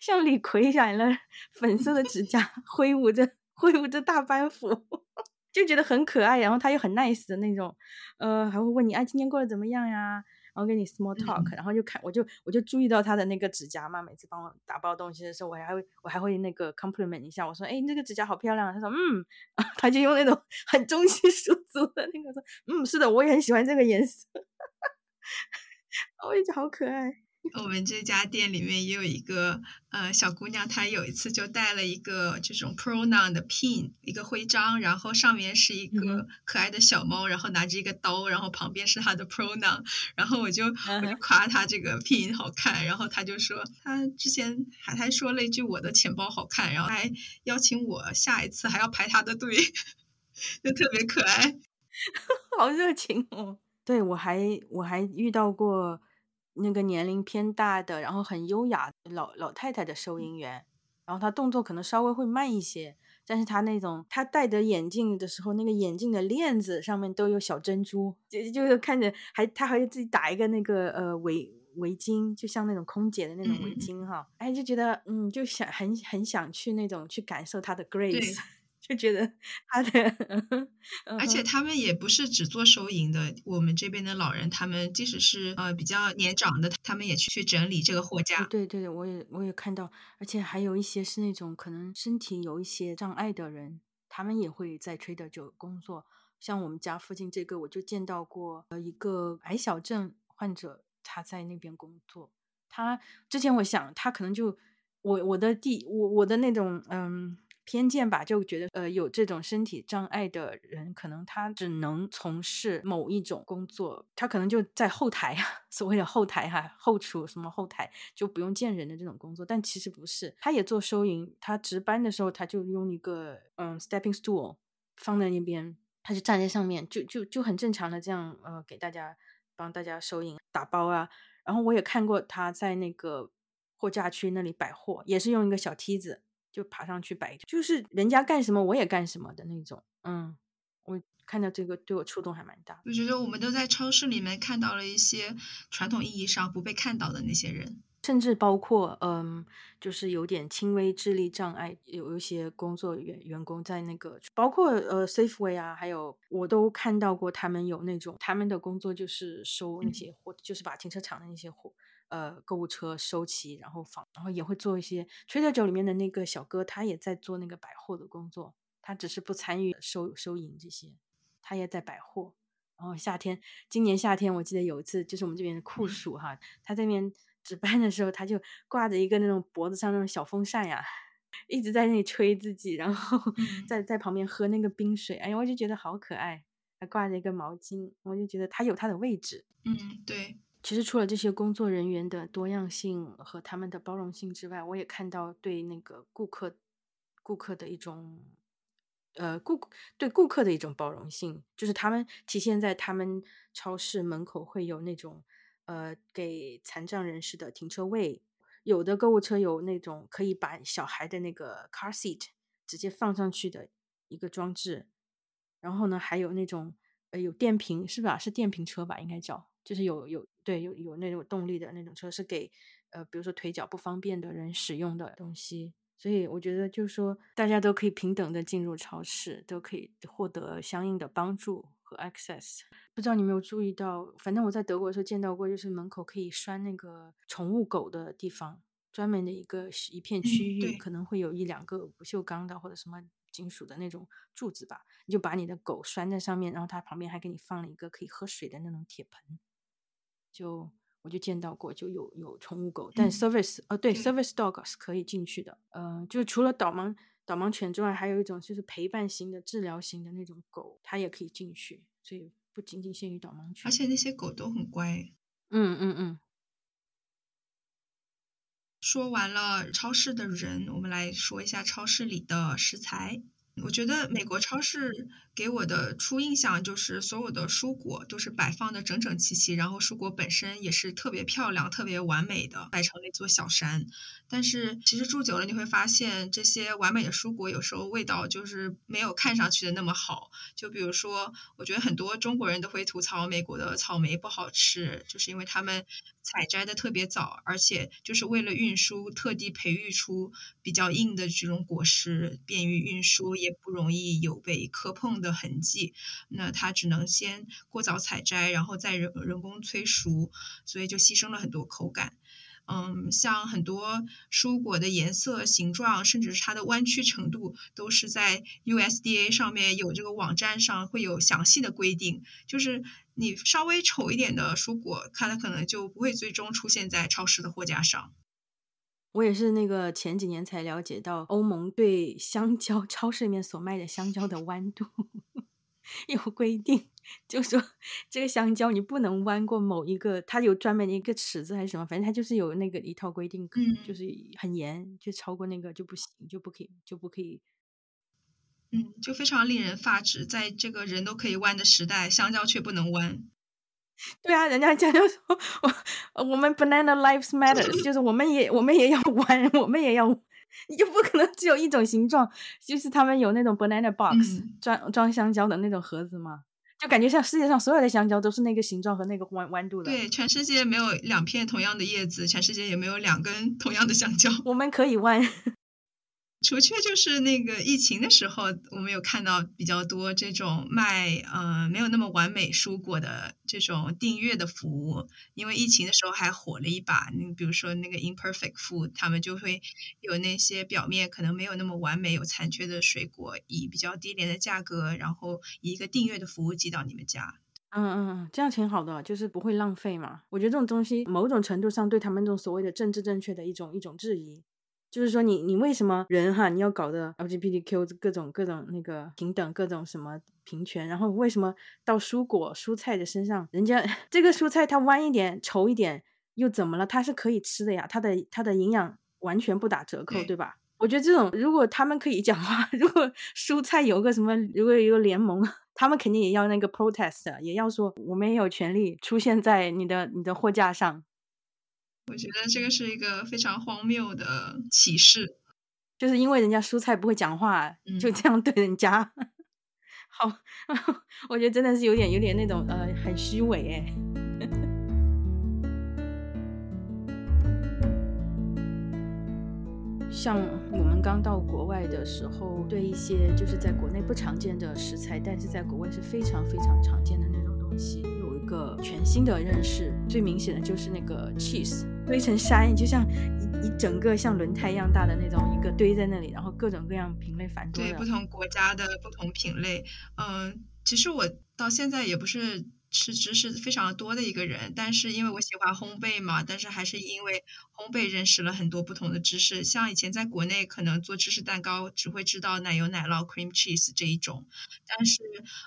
像李逵染了粉色的指甲，挥舞着挥舞着大班斧，就觉得很可爱。然后他又很 nice 的那种，呃，还会问你，啊，今天过得怎么样呀？然后跟你 small talk，然后就看我就我就注意到他的那个指甲嘛，每次帮我打包东西的时候，我还会我还会那个 compliment 一下，我说哎，你这个指甲好漂亮。他说嗯，他就用那种 很中气十足的那个说，嗯，是的，我也很喜欢这个颜色，我也觉得好可爱。我们这家店里面也有一个呃小姑娘，她有一次就带了一个这种 pronoun 的 pin 一个徽章，然后上面是一个可爱的小猫，然后拿着一个刀，然后旁边是她的 pronoun，然后我就我就夸她这个 pin 好看，然后她就说她之前还还说了一句我的钱包好看，然后还邀请我下一次还要排她的队，就特别可爱，好热情哦。对我还我还遇到过。那个年龄偏大的，然后很优雅老老太太的收银员，然后她动作可能稍微会慢一些，但是她那种她戴着眼镜的时候，那个眼镜的链子上面都有小珍珠，就就是看着还她还自己打一个那个呃围围巾，就像那种空姐的那种围巾哈，哎就觉得嗯就想很很想去那种去感受她的 grace。就觉得 他的，而且他们也不是只做收银的。我们这边的老人，他们即使是呃比较年长的，他们也去去整理这个货架。对对对，我也我也看到，而且还有一些是那种可能身体有一些障碍的人，他们也会在 Trader 就工作。像我们家附近这个，我就见到过呃一个矮小症患者，他在那边工作。他之前我想，他可能就我我的第我我的那种嗯。偏见吧，就觉得呃有这种身体障碍的人，可能他只能从事某一种工作，他可能就在后台啊，所谓的后台哈，后厨什么后台就不用见人的这种工作。但其实不是，他也做收银，他值班的时候他就用一个嗯 stepping stool 放在那边，他就站在上面，就就就很正常的这样呃给大家帮大家收银打包啊。然后我也看过他在那个货架区那里摆货，也是用一个小梯子。就爬上去摆，就是人家干什么我也干什么的那种。嗯，我看到这个对我触动还蛮大。我觉得我们都在超市里面看到了一些传统意义上不被看到的那些人，甚至包括嗯，就是有点轻微智力障碍，有一些工作员员工在那个，包括呃 Safeway 啊，还有我都看到过他们有那种他们的工作就是收那些货，就是把停车场的那些货。呃，购物车收齐，然后放，然后也会做一些。Trader Joe 里面的那个小哥，他也在做那个百货的工作，他只是不参与收收银这些，他也在百货。然后夏天，今年夏天，我记得有一次，就是我们这边的酷暑哈，他这边值班的时候，他就挂着一个那种脖子上那种小风扇呀，一直在那里吹自己，然后在在旁边喝那个冰水。哎呀，我就觉得好可爱。还挂着一个毛巾，我就觉得他有他的位置。嗯，对。其实除了这些工作人员的多样性和他们的包容性之外，我也看到对那个顾客、顾客的一种，呃，顾对顾客的一种包容性，就是他们体现在他们超市门口会有那种，呃，给残障人士的停车位，有的购物车有那种可以把小孩的那个 car seat 直接放上去的一个装置，然后呢，还有那种呃有电瓶是吧？是电瓶车吧？应该叫。就是有有对有有那种动力的那种车是给呃比如说腿脚不方便的人使用的东西，所以我觉得就是说大家都可以平等的进入超市，都可以获得相应的帮助和 access。不知道你有没有注意到，反正我在德国的时候见到过，就是门口可以拴那个宠物狗的地方，专门的一个一片区域，可能会有一两个不锈钢的或者什么金属的那种柱子吧，你就把你的狗拴在上面，然后它旁边还给你放了一个可以喝水的那种铁盆。就我就见到过，就有有宠物狗，但 service 呃对 service dog 是可以进去的，呃，就除了导盲导盲犬之外，还有一种就是陪伴型的治疗型的那种狗，它也可以进去，所以不仅仅限于导盲犬。而且那些狗都很乖。嗯嗯嗯。说完了超市的人，我们来说一下超市里的食材。我觉得美国超市给我的初印象就是所有的蔬果都是摆放的整整齐齐，然后蔬果本身也是特别漂亮、特别完美的，摆成了一座小山。但是其实住久了你会发现，这些完美的蔬果有时候味道就是没有看上去的那么好。就比如说，我觉得很多中国人都会吐槽美国的草莓不好吃，就是因为他们采摘的特别早，而且就是为了运输特地培育出比较硬的这种果实，便于运输。也不容易有被磕碰的痕迹，那它只能先过早采摘，然后再人人工催熟，所以就牺牲了很多口感。嗯，像很多蔬果的颜色、形状，甚至是它的弯曲程度，都是在 USDA 上面有这个网站上会有详细的规定。就是你稍微丑一点的蔬果，它可能就不会最终出现在超市的货架上。我也是那个前几年才了解到，欧盟对香蕉超市里面所卖的香蕉的弯度 有规定，就说这个香蕉你不能弯过某一个，它有专门的一个尺子还是什么，反正它就是有那个一套规定，嗯，就是很严，就超过那个就不行，就不可以，就不可以。嗯，就非常令人发指，在这个人都可以弯的时代，香蕉却不能弯。对啊，人家讲就说，我我们 banana lives matter，就是我们也我们也要弯，我们也要，你就不可能只有一种形状，就是他们有那种 banana box 装装香蕉的那种盒子嘛，就感觉像世界上所有的香蕉都是那个形状和那个弯弯度的。对，全世界没有两片同样的叶子，全世界也没有两根同样的香蕉。我们可以弯。除却就是那个疫情的时候，我们有看到比较多这种卖呃没有那么完美蔬果的这种订阅的服务，因为疫情的时候还火了一把。你比如说那个 Imperfect Food，他们就会有那些表面可能没有那么完美、有残缺的水果，以比较低廉的价格，然后以一个订阅的服务寄到你们家。嗯嗯，这样挺好的，就是不会浪费嘛。我觉得这种东西某种程度上对他们这种所谓的政治正确的一种一种质疑。就是说，你你为什么人哈，你要搞的 LGBTQ 各种各种那个平等，各种什么平权，然后为什么到蔬果蔬菜的身上，人家 这个蔬菜它弯一点、稠一点又怎么了？它是可以吃的呀，它的它的营养完全不打折扣，对吧？我觉得这种如果他们可以讲话，如果蔬菜有个什么，如果有一个联盟，他们肯定也要那个 protest，也要说我们也有权利出现在你的你的货架上。我觉得这个是一个非常荒谬的歧视，就是因为人家蔬菜不会讲话，就这样对人家。好，我觉得真的是有点有点那种呃很虚伪哎。像我们刚到国外的时候，对一些就是在国内不常见的食材，但是在国外是非常非常常见的那种东西。有一个全新的认识，最明显的就是那个 cheese 堆成山，就像一一整个像轮胎一样大的那种一个堆在那里，然后各种各样品类繁多。对，不同国家的不同品类。嗯，其实我到现在也不是吃知识非常多的一个人，但是因为我喜欢烘焙嘛，但是还是因为烘焙认识了很多不同的知识。像以前在国内可能做芝士蛋糕只会知道奶油奶酪 cream cheese 这一种，但是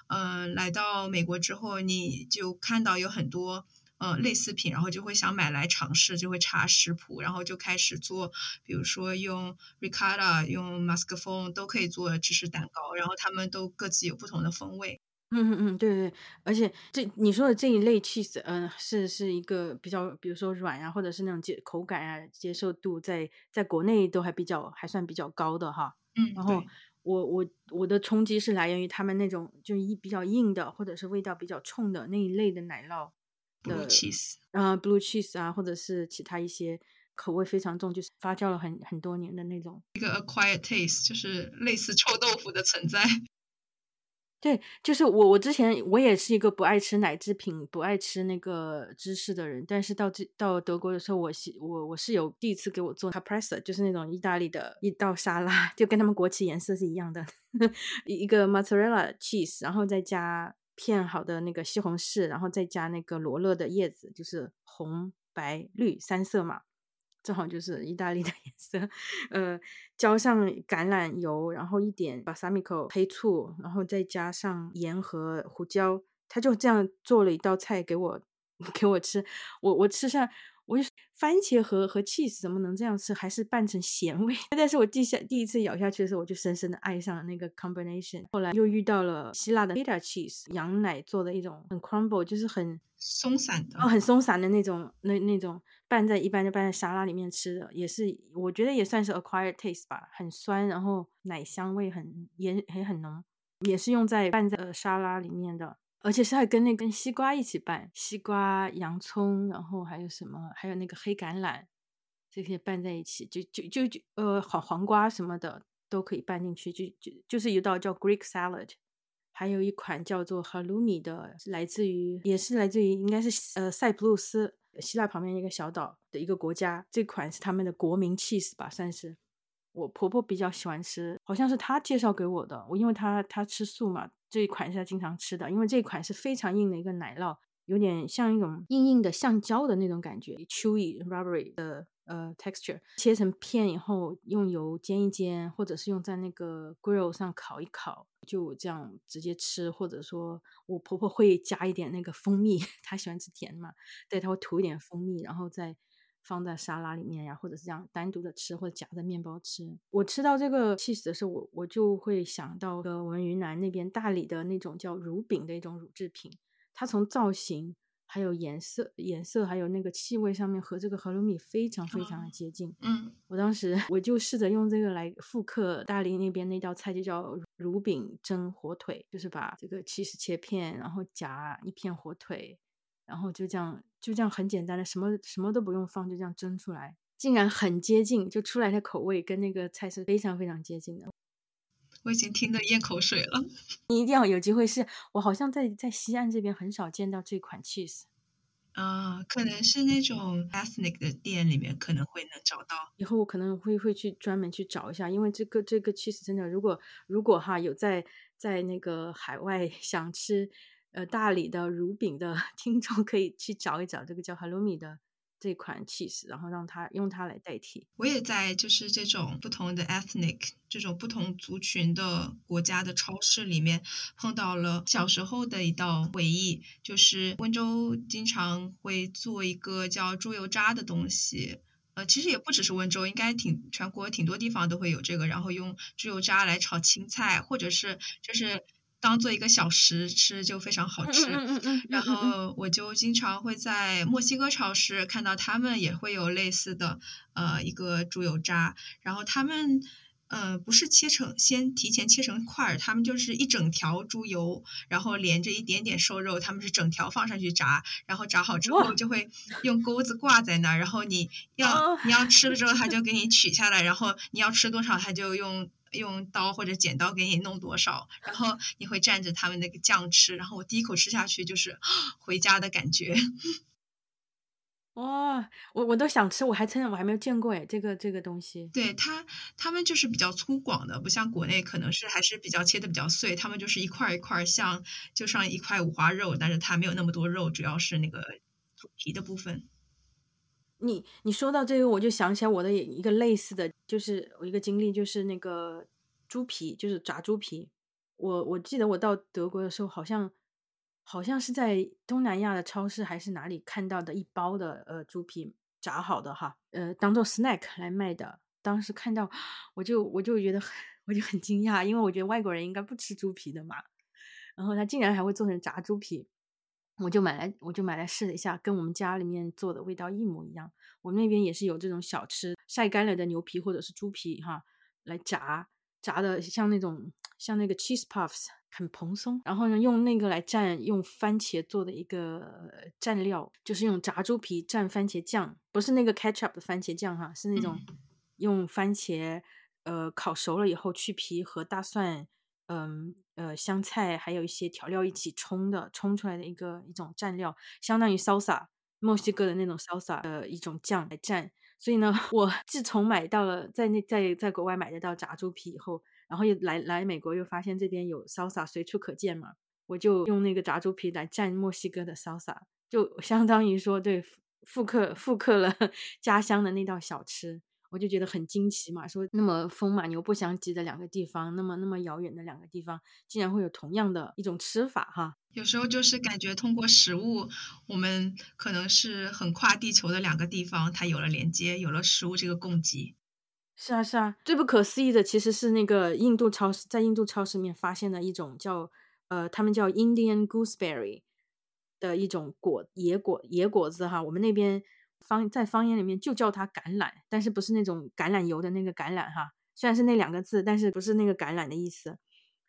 嗯，来到美国之后，你就看到有很多呃类似品，然后就会想买来尝试，就会查食谱，然后就开始做，比如说用 ricotta、用 mascarpone 都可以做芝士蛋糕，然后他们都各自有不同的风味。嗯嗯嗯，对对，而且这你说的这一类 cheese，嗯，是是一个比较，比如说软啊，或者是那种接口感啊，接受度在在国内都还比较还算比较高的哈。嗯，然后我我我的冲击是来源于他们那种就一比较硬的，或者是味道比较冲的那一类的奶酪，blue cheese，啊，blue cheese 啊，或者是其他一些口味非常重，就是发酵了很很多年的那种。一个 acquired taste，就是类似臭豆腐的存在。对，就是我，我之前我也是一个不爱吃奶制品、不爱吃那个芝士的人，但是到这到德国的时候，我是我我是有第一次给我做 caprese，就是那种意大利的一道沙拉，就跟他们国旗颜色是一样的，一个 mozzarella cheese，然后再加片好的那个西红柿，然后再加那个罗勒的叶子，就是红白绿三色嘛。正好就是意大利的 颜色，呃，浇上橄榄油，然后一点 balsamico 黑醋，然后再加上盐和胡椒，他就这样做了一道菜给我 给我吃，我我吃下。我就番茄和和 cheese 怎么能这样吃？还是拌成咸味？但是我第下第一次咬下去的时候，我就深深的爱上了那个 combination。后来又遇到了希腊的 feta cheese，羊奶做的一种很 crumble，就是很松散的哦，很松散的那种，那那种拌在一般就拌在沙拉里面吃的，也是我觉得也算是 acquired taste 吧，很酸，然后奶香味很也也很浓，也是用在拌在沙拉里面的。而且是还跟那根西瓜一起拌，西瓜、洋葱，然后还有什么？还有那个黑橄榄，这些拌在一起，就就就就呃，黄黄瓜什么的都可以拌进去，就就就是一道叫 Greek salad，还有一款叫做 halloumi 的，来自于也是来自于应该是呃塞浦路斯，希腊旁边一个小岛的一个国家，这款是他们的国民 cheese 吧，算是。我婆婆比较喜欢吃，好像是她介绍给我的。我因为她她吃素嘛，这一款是她经常吃的。因为这一款是非常硬的一个奶酪，有点像一种硬硬的橡胶的那种感觉，chewy rubbery 的呃 texture。切成片以后，用油煎一煎，或者是用在那个 grill 上烤一烤，就这样直接吃。或者说我婆婆会加一点那个蜂蜜，她喜欢吃甜嘛，对，她会涂一点蜂蜜，然后再。放在沙拉里面呀，或者是这样单独的吃，或者夹在面包吃。我吃到这个 cheese 的时候，我我就会想到呃，我们云南那边大理的那种叫乳饼的一种乳制品，它从造型、还有颜色、颜色还有那个气味上面和这个和鲁米非常非常的接近。嗯，我当时我就试着用这个来复刻大理那边那道菜，就叫乳饼蒸火腿，就是把这个 cheese 切片，然后夹一片火腿。然后就这样，就这样很简单的，什么什么都不用放，就这样蒸出来，竟然很接近，就出来的口味跟那个菜是非常非常接近的。我已经听得咽口水了。你一定要有机会试，我好像在在西岸这边很少见到这款 cheese。啊，可能是那种 ethnic 的店里面可能会能找到。以后我可能会会去专门去找一下，因为这个这个 cheese 真的，如果如果哈有在在那个海外想吃。呃，大理的乳饼的 听众可以去找一找这个叫 halloumi 的这款 cheese，然后让它用它来代替。我也在就是这种不同的 ethnic 这种不同族群的国家的超市里面碰到了小时候的一道回忆，就是温州经常会做一个叫猪油渣的东西。呃，其实也不只是温州，应该挺全国挺多地方都会有这个，然后用猪油渣来炒青菜，或者是就是。当做一个小食吃就非常好吃，然后我就经常会在墨西哥超市看到他们也会有类似的呃一个猪油渣，然后他们呃不是切成先提前切成块儿，他们就是一整条猪油，然后连着一点点瘦肉，他们是整条放上去炸，然后炸好之后就会用钩子挂在那儿，然后你要你要吃了之后他就给你取下来，然后你要吃多少他就用。用刀或者剪刀给你弄多少，然后你会蘸着他们那个酱吃，然后我第一口吃下去就是回家的感觉。哇，我我都想吃，我还真的我还没有见过哎，这个这个东西。对它，他们就是比较粗犷的，不像国内可能是还是比较切的比较碎，他们就是一块一块像就像一块五花肉，但是它没有那么多肉，主要是那个猪皮的部分。你你说到这个，我就想起来我的一个类似的，就是我一个经历，就是那个猪皮，就是炸猪皮。我我记得我到德国的时候，好像好像是在东南亚的超市还是哪里看到的一包的呃猪皮炸好的哈，呃当做 snack 来卖的。当时看到我就我就觉得很我就很惊讶，因为我觉得外国人应该不吃猪皮的嘛，然后他竟然还会做成炸猪皮。我就买来，我就买来试了一下，跟我们家里面做的味道一模一样。我们那边也是有这种小吃，晒干了的牛皮或者是猪皮哈，来炸，炸的像那种像那个 cheese puffs，很蓬松。然后呢，用那个来蘸，用番茄做的一个蘸料，就是用炸猪皮蘸番茄酱，不是那个 ketchup 的番茄酱哈，是那种用番茄呃烤熟了以后去皮和大蒜。嗯呃，呃香菜还有一些调料一起冲的，冲出来的一个一种蘸料，相当于 salsa，墨西哥的那种 salsa 的一种酱来蘸。所以呢，我自从买到了在那在在国外买得到炸猪皮以后，然后又来来美国又发现这边有 salsa 随处可见嘛，我就用那个炸猪皮来蘸墨西哥的 salsa，就相当于说对复刻复刻了 家乡的那道小吃。我就觉得很惊奇嘛，说那么风马牛不相及的两个地方，那么那么遥远的两个地方，竟然会有同样的一种吃法哈。有时候就是感觉通过食物，我们可能是很跨地球的两个地方，它有了连接，有了食物这个供给。是啊是啊，最不可思议的其实是那个印度超市，在印度超市里面发现了一种叫呃，他们叫 Indian gooseberry 的一种果野果野果子哈，我们那边。方在方言里面就叫它橄榄，但是不是那种橄榄油的那个橄榄哈，虽然是那两个字，但是不是那个橄榄的意思。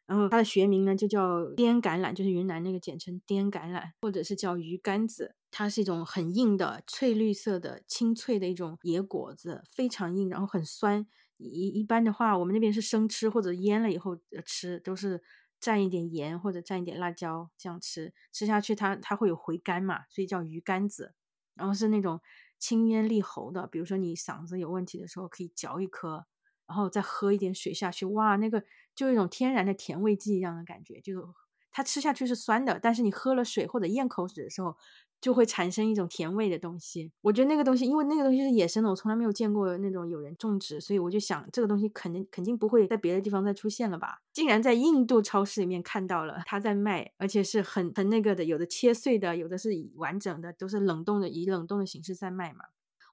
然后它的学名呢就叫滇橄榄，就是云南那个简称滇橄榄，或者是叫鱼干子。它是一种很硬的翠绿色的清脆的一种野果子，非常硬，然后很酸。一一般的话，我们那边是生吃或者腌了以后吃，都是蘸一点盐或者蘸一点辣椒这样吃。吃下去它它会有回甘嘛，所以叫鱼干子。然后是那种清咽利喉的，比如说你嗓子有问题的时候，可以嚼一颗，然后再喝一点水下去，哇，那个就一种天然的甜味剂一样的感觉，就它吃下去是酸的，但是你喝了水或者咽口水的时候。就会产生一种甜味的东西。我觉得那个东西，因为那个东西是野生的，我从来没有见过那种有人种植，所以我就想，这个东西肯定肯定不会在别的地方再出现了吧？竟然在印度超市里面看到了，他在卖，而且是很很那个的，有的切碎的，有的是以完整的，都是冷冻的，以冷冻的形式在卖嘛。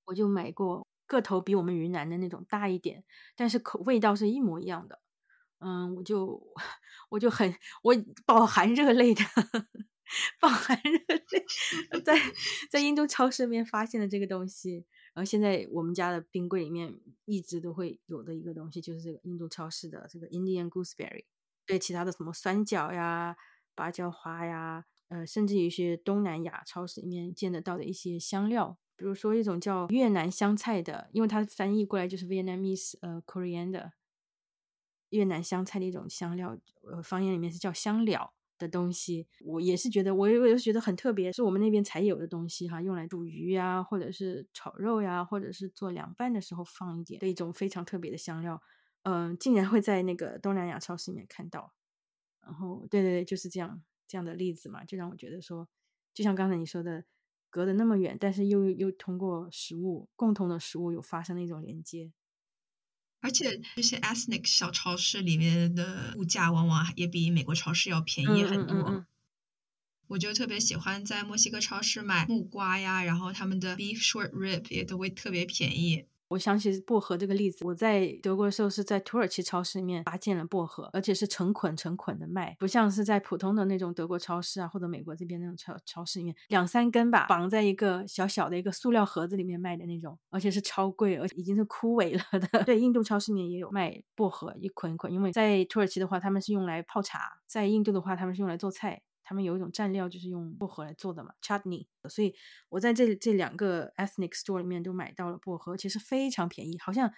我就买过，个头比我们云南的那种大一点，但是口味道是一模一样的。嗯，我就 我就很我饱含热泪的。饱含热泪，在在印度超市里面发现了这个东西，然后现在我们家的冰柜里面一直都会有的一个东西，就是这个印度超市的这个 Indian gooseberry。对其他的什么酸角呀、芭蕉花呀，呃，甚至一些东南亚超市里面见得到的一些香料，比如说一种叫越南香菜的，因为它翻译过来就是 Vietnamese 呃 coriander，越南香菜的一种香料，呃，方言里面是叫香料。的东西，我也是觉得，我我也是觉得很特别，是我们那边才有的东西哈，用来煮鱼呀，或者是炒肉呀，或者是做凉拌的时候放一点的一种非常特别的香料，嗯，竟然会在那个东南亚超市里面看到，然后，对对对，就是这样这样的例子嘛，就让我觉得说，就像刚才你说的，隔得那么远，但是又又通过食物共同的食物有发生的一种连接。而且这些 ethnic 小超市里面的物价往往也比美国超市要便宜很多。我就特别喜欢在墨西哥超市买木瓜呀，然后他们的 beef short rib 也都会特别便宜。我想起薄荷这个例子，我在德国的时候是在土耳其超市里面发现了薄荷，而且是成捆成捆的卖，不像是在普通的那种德国超市啊或者美国这边那种超超市里面两三根吧，绑在一个小小的一个塑料盒子里面卖的那种，而且是超贵，而且已经是枯萎了的。对，印度超市里面也有卖薄荷，一捆一捆，因为在土耳其的话他们是用来泡茶，在印度的话他们是用来做菜。他们有一种蘸料，就是用薄荷来做的嘛，chutney。所以我在这这两个 ethnic store 里面都买到了薄荷，其实非常便宜，好像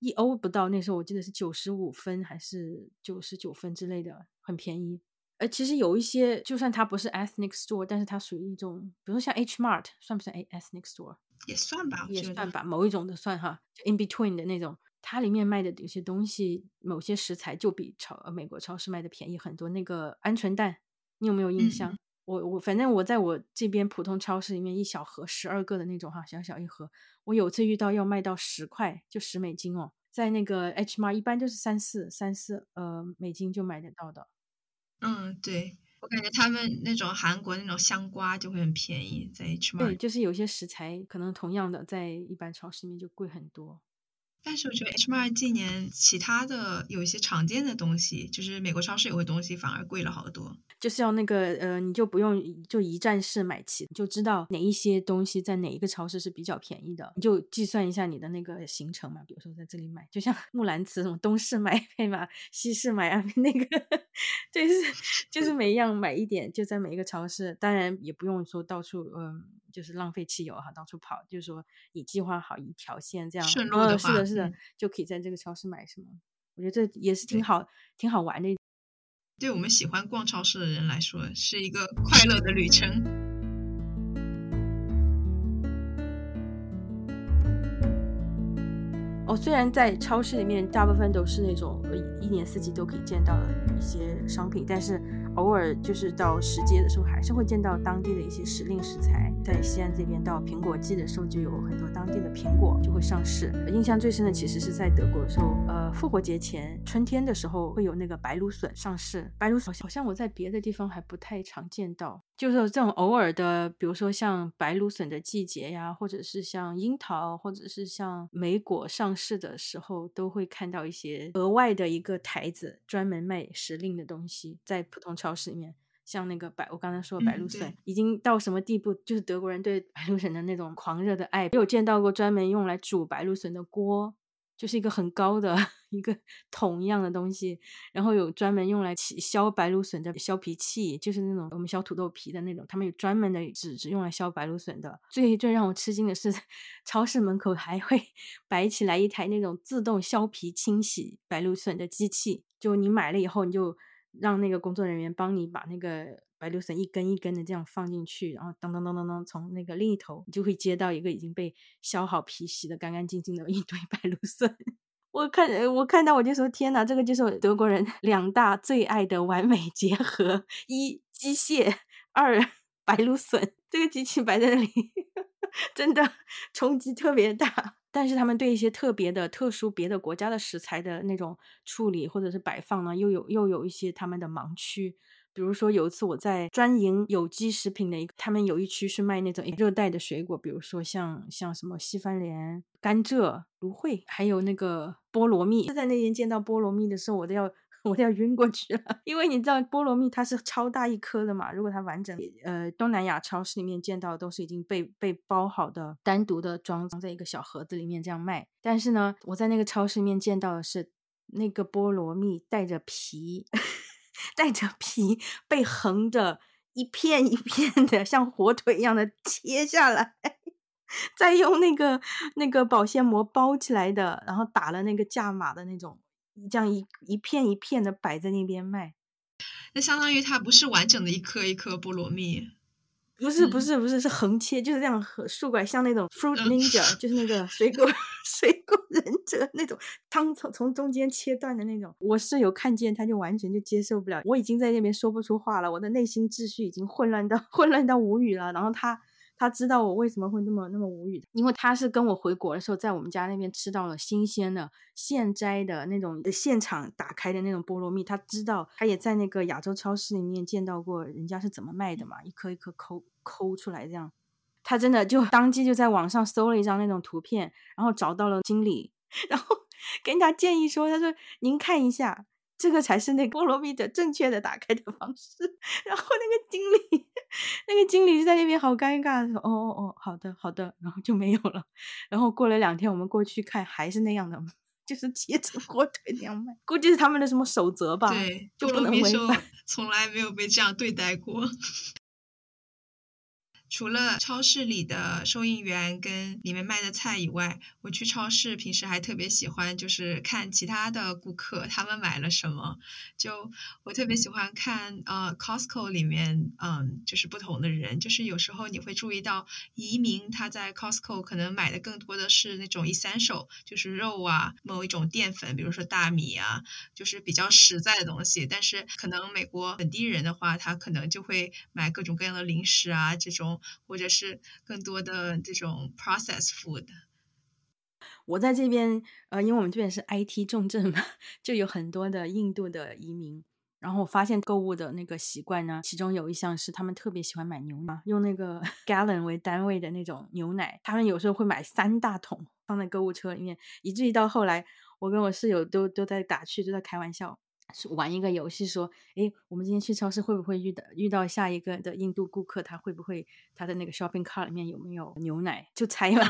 一欧不到。那时候我记得是九十五分还是九十九分之类的，很便宜。呃其实有一些，就算它不是 ethnic store，但是它属于一种，比如说像 H Mart，算不算 ethnic store？也算吧，也算吧，某一种的算哈，就 in between 的那种。它里面卖的有些东西，某些食材就比超美国超市卖的便宜很多。那个鹌鹑蛋，你有没有印象？我我反正我在我这边普通超市里面，一小盒十二个的那种哈，小小一盒。我有次遇到要卖到十块，就十美金哦，在那个 H M 一般就是三四三四呃美金就买得到的。嗯，对。我感觉他们那种韩国那种香瓜就会很便宜，在 H M。对，就是有些食材可能同样的在一般超市里面就贵很多。但是我觉得 H m 近年其他的有一些常见的东西，就是美国超市有的东西反而贵了好多。就是要那个呃，你就不用就一站式买齐，就知道哪一些东西在哪一个超市是比较便宜的，你就计算一下你的那个行程嘛。比如说在这里买，就像 木兰辞什么东市买配嘛，西市买啊，那个就是就是每一样买一点，就在每一个超市。当然也不用说到处嗯，就是浪费汽油哈，到处跑。就是说你计划好一条线这样，顺路的话，是的，是的，就可以在这个超市买什么。我觉得这也是挺好，挺好玩的。对我们喜欢逛超市的人来说，是一个快乐的旅程。哦，虽然在超市里面大部分都是那种一年四季都可以见到的一些商品，但是偶尔就是到时节的时候，还是会见到当地的一些时令食材。在西安这边到苹果季的时候，就有很多当地的苹果就会上市。印象最深的其实是在德国的时候，呃，复活节前春天的时候会有那个白芦笋上市。白芦笋好像我在别的地方还不太常见到。就是这种偶尔的，比如说像白芦笋的季节呀，或者是像樱桃，或者是像莓果上市的时候，都会看到一些额外的一个台子，专门卖时令的东西，在普通超市里面。像那个白，我刚才说白芦笋，已经到什么地步？就是德国人对白芦笋的那种狂热的爱。有见到过专门用来煮白芦笋的锅。就是一个很高的 一个桶一样的东西，然后有专门用来削白芦笋的削皮器，就是那种我们削土豆皮的那种，他们有专门的纸纸用来削白芦笋的。最最让我吃惊的是，超市门口还会 摆起来一台那种自动削皮清洗白芦笋的机器，就你买了以后，你就让那个工作人员帮你把那个。白芦笋一根一根的这样放进去，然后当当当当当，从那个另一头就会接到一个已经被削好皮、洗的干干净净的一堆 白芦笋。我看我看到我就说天哪，这个就是德国人 两大最爱的完美结合：一机械，二白芦笋。这个机器摆在那里，真的冲击特别大。但是他们对一些特别的、特殊别的国家的食材的那种处理或者是摆放呢，又有又有一些他们的盲区。比如说有一次我在专营有机食品的一个，他们有一区是卖那种热带的水果，比如说像像什么西番莲、甘蔗、芦荟，还有那个菠萝蜜。就在那边见到菠萝蜜的时候，我都要 我都要晕过去了，因为你知道菠萝蜜它是超大一颗的嘛，如果它完整，呃，东南亚超市里面见到都是已经被被包好的，单独的装装在一个小盒子里面这样卖。但是呢，我在那个超市里面见到的是那个菠萝蜜带着皮。带着皮被横着一片一片的 像火腿一样的切下来，再用那个那个保鲜膜包起来的，然后打了那个价码的那种，这样一一片一片的摆在那边卖。那相当于它不是完整的一颗一颗菠萝蜜。不是不是不是是横切，就是这样竖过来，像那种 fruit ninja，就是那个水果 水果忍者那种汤从从中间切断的那种。我室友看见他就完全就接受不了，我已经在那边说不出话了，我的内心秩序已经混乱到 混乱到无语了。然后他。他知道我为什么会那么那么无语，因为他是跟我回国的时候，在我们家那边吃到了新鲜的现摘的那种现场打开的那种菠萝蜜。他知道，他也在那个亚洲超市里面见到过人家是怎么卖的嘛，一颗一颗抠抠出来这样。他真的就当即就在网上搜了一张那种图片，然后找到了经理，然后跟他建议说：“他说您看一下。”这个才是那 菠萝蜜的正确的打开的方式。然后那个经理，那个经理就在那边好尴尬，说：“哦哦哦，好的好的。”然后就没有了。然后过了两天，我们过去看，还是那样的，就是切成火腿那样卖。估计是他们的什么守则吧？对，就不能违反。从来没有被这样对待过。除了超市里的收银员跟里面卖的菜以外，我去超市平时还特别喜欢就是看其他的顾客他们买了什么。就我特别喜欢看呃 Costco 里面嗯就是不同的人，就是有时候你会注意到移民他在 Costco 可能买的更多的是那种 essential，就是肉啊某一种淀粉，比如说大米啊，就是比较实在的东西。但是可能美国本地人的话，他可能就会买各种各样的零食啊这种。或者是更多的这种 process food。我在这边，呃，因为我们这边是 IT 重镇嘛，就有很多的印度的移民。然后我发现购物的那个习惯呢，其中有一项是他们特别喜欢买牛奶，用那个 gallon 为单位的那种牛奶。他们有时候会买三大桶放在购物车里面，以至于到后来，我跟我室友都都在打趣，都在开玩笑。玩一个游戏，说，诶，我们今天去超市会不会遇到遇到下一个的印度顾客？他会不会他的那个 shopping cart 里面有没有牛奶？就猜了。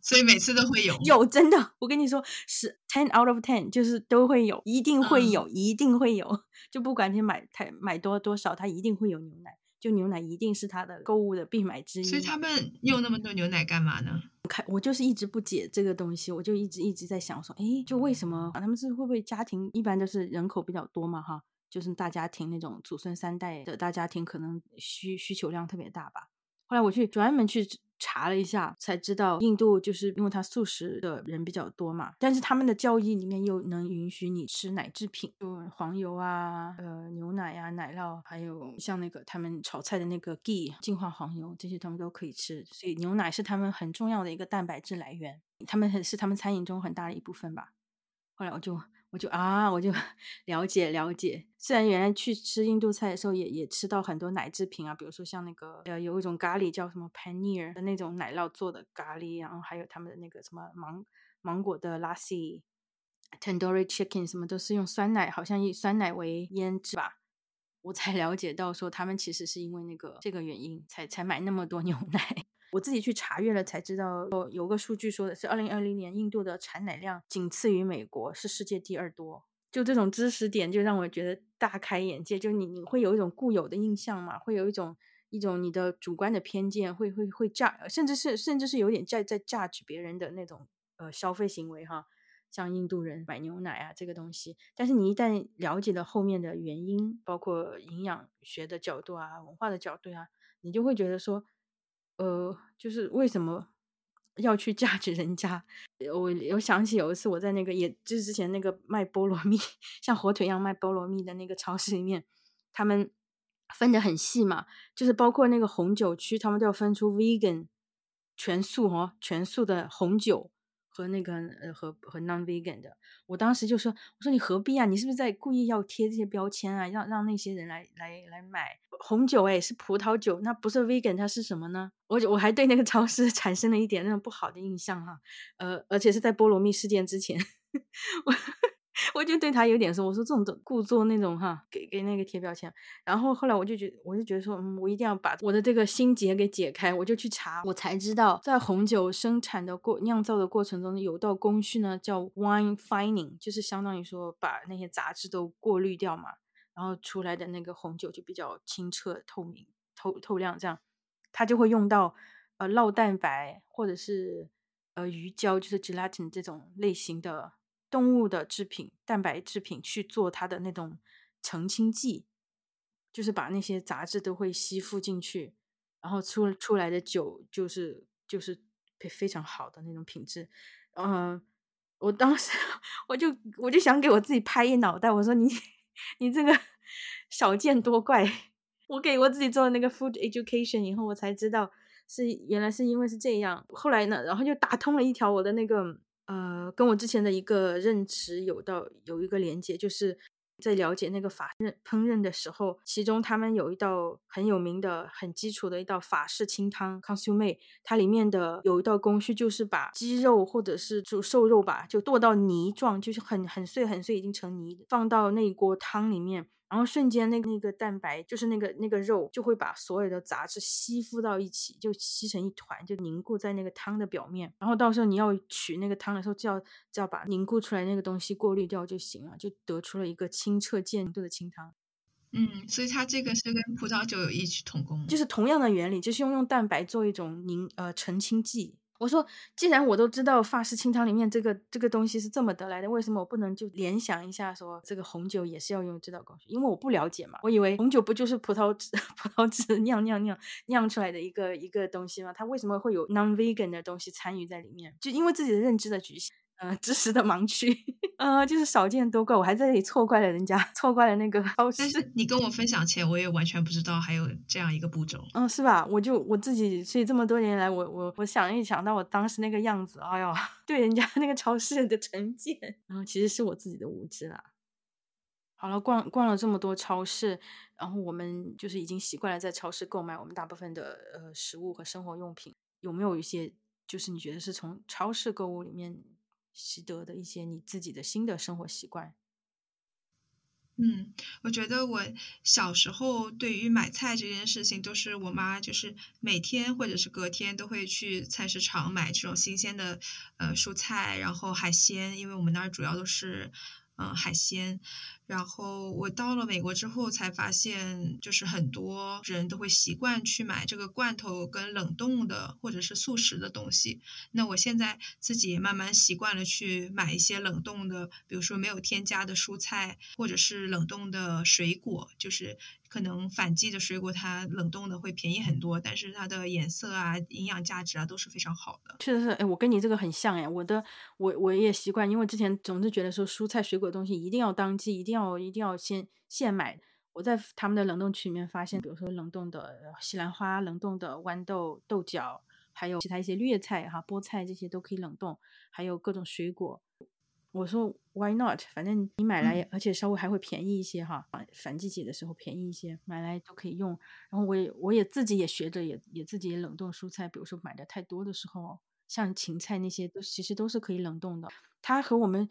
所以每次都会有。有真的，我跟你说是 ten out of ten，就是都会有，一定会有，一定会有。就不管你买太买多多少，他一定会有牛奶。就牛奶一定是他的购物的必买之一。所以他们用那么多牛奶干嘛呢？看我就是一直不解这个东西，我就一直一直在想说，哎，就为什么他们是会不会家庭一般都是人口比较多嘛，哈，就是大家庭那种祖孙三代的大家庭，可能需需求量特别大吧。后来我去专门去。查了一下才知道，印度就是因为它素食的人比较多嘛，但是他们的教义里面又能允许你吃奶制品，就黄油啊、呃牛奶呀、奶酪，还有像那个他们炒菜的那个 ghee 净化黄油，这些他们都可以吃。所以牛奶是他们很重要的一个蛋白质来源，他们很是他们餐饮中很大的一部分吧。后来我就。我就啊，我就 了解了解。虽然原来去吃印度菜的时候，也也吃到很多奶制品啊，比如说像那个呃，有一种咖喱叫什么 paneer 的那种奶酪做的咖喱，然后还有他们的那个什么芒芒果的 lassi，tandoori chicken 什么都是用酸奶，好像以酸奶为腌制吧。我才 了解到说，他们其实是因为那个这个原因，才才买那么多牛奶。我自己去查阅了才知道，有个数据说的是，二零二零年印度的产奶量仅次于美国，是世界第二多。就这种知识点，就让我觉得大开眼界。就你你会有一种固有的印象嘛，会有一种一种你的主观的偏见，会会会价，甚至是甚至是有点在在价值别人的那种呃消费行为哈。像印度人买牛奶啊这个东西，但是你一旦了解了后面的原因，包括营养学的角度啊、文化的角度啊，你就会觉得说。呃，就是为什么要去价值人家？我我想起有一次我在那个，也就是之前那个卖菠萝蜜，像火腿一样卖菠萝蜜的那个超市里面，他们分的很细嘛，就是包括那个红酒区，他们都要分出 vegan 全素哦，全素的红酒。和那个呃和和 non vegan 的，我当时就说，我说你何必啊？你是不是在故意要贴这些标签啊？让让那些人来来来买红酒？哎，是葡萄酒，那不是 vegan，它是什么呢？我我还对那个超市 产生了一点那种不好的印象哈，呃，而且是在菠萝蜜事件之前，我。我就对他有点说，我说这种故作那种哈，给给那个贴标签。然后后来我就觉，我就觉得说，嗯，我一定要把我的这个心结给解开。我就去查，我才知道，在红酒生产的过酿造的过程中，有道工序呢，叫 wine fining，就是相当于说把那些杂质都过滤掉嘛，然后出来的那个红酒就比较清澈透明、透透亮。这样，它就会用到呃酪蛋白或者是呃鱼胶，就是 gelatin 这种类型的。动物的制品、蛋白制品去做它的那种澄清剂，就是把那些杂质都会吸附进去，然后出出来的酒就是就是非常好的那种品质。嗯，我当时我就我就想给我自己拍一脑袋，我说你你这个少见多怪。我给我自己做了那个 food education 以后，我才知道是原来是因为是这样。后来呢，然后就打通了一条我的那个。呃，跟我之前的一个认知有到有一个连接，就是在了解那个法烹烹饪的时候，其中他们有一道很有名的、很基础的一道法式清汤 consume，它里面的有一道工序，就是把鸡肉或者是就瘦肉吧，就剁到泥状，就是很很碎很碎，已经成泥，放到那一锅汤里面。然后瞬间，那个那个蛋白就是那个那个肉，就会把所有的杂质吸附到一起，就吸成一团，就凝固在那个汤的表面。然后到时候你要取那个汤的时候，就要就要把凝固出来那个东西过滤掉就行了，就得出了一个清澈见度的清汤。嗯，所以它这个是跟葡萄酒有异曲同工，就是同样的原理，就是用用蛋白做一种凝呃澄清剂。我说，既然我都知道法式清汤里面这个这个东西是这么得来的，为什么我不能就联想一下，说这个红酒也是要用这道工序？因为我不了解嘛，我以为红酒不就是葡萄汁 葡萄汁酿酿酿酿出来的一个一个东西吗？它为什么会有 non-vegan 的东西参与在里面？就因为自己的认知的局限。呃，知识的盲区，呃，就是少见多怪，我还在这里错怪了人家，错怪了那个超市。但是 你跟我分享前，我也完全不知道还有这样一个步骤。嗯，是吧？我就我自己，所以这么多年来，我我我想一想到我当时那个样子，哎呦，对人家那个超市的成见，然后其实是我自己的无知啦。好了，逛逛了这么多超市，然后我们就是已经习惯了在超市购买我们大部分的呃食物和生活用品，有没有一些就是你觉得是从超市购物里面？习得的一些你自己的新的生活习惯。嗯，我觉得我小时候对于买菜这件事情，都是我妈就是每天或者是隔天都会去菜市场买这种新鲜的呃蔬菜，然后海鲜，因为我们那儿主要都是嗯海鲜。然后我到了美国之后才发现，就是很多人都会习惯去买这个罐头跟冷冻的或者是速食的东西。那我现在自己也慢慢习惯了去买一些冷冻的，比如说没有添加的蔬菜，或者是冷冻的水果。就是可能反季的水果它冷冻的会便宜很多，但是它的颜色啊、营养价值啊都是非常好的。确实是，哎，我跟你这个很像哎，我的我我也习惯，因为之前总是觉得说蔬菜水果东西一定要当季，一定。要一定要先现买。我在他们的冷冻区里面发现，比如说冷冻的西兰花、冷冻的豌豆、豆角，还有其他一些绿叶菜哈、菠菜这些都可以冷冻，还有各种水果。我说 Why not？反正你买来，而且稍微还会便宜一些哈，反季节的时候便宜一些，买来都可以用。然后我也我也自己也学着也也自己也冷冻蔬菜，比如说买的太多的时候，像芹菜那些都其实都是可以冷冻的。它和我们。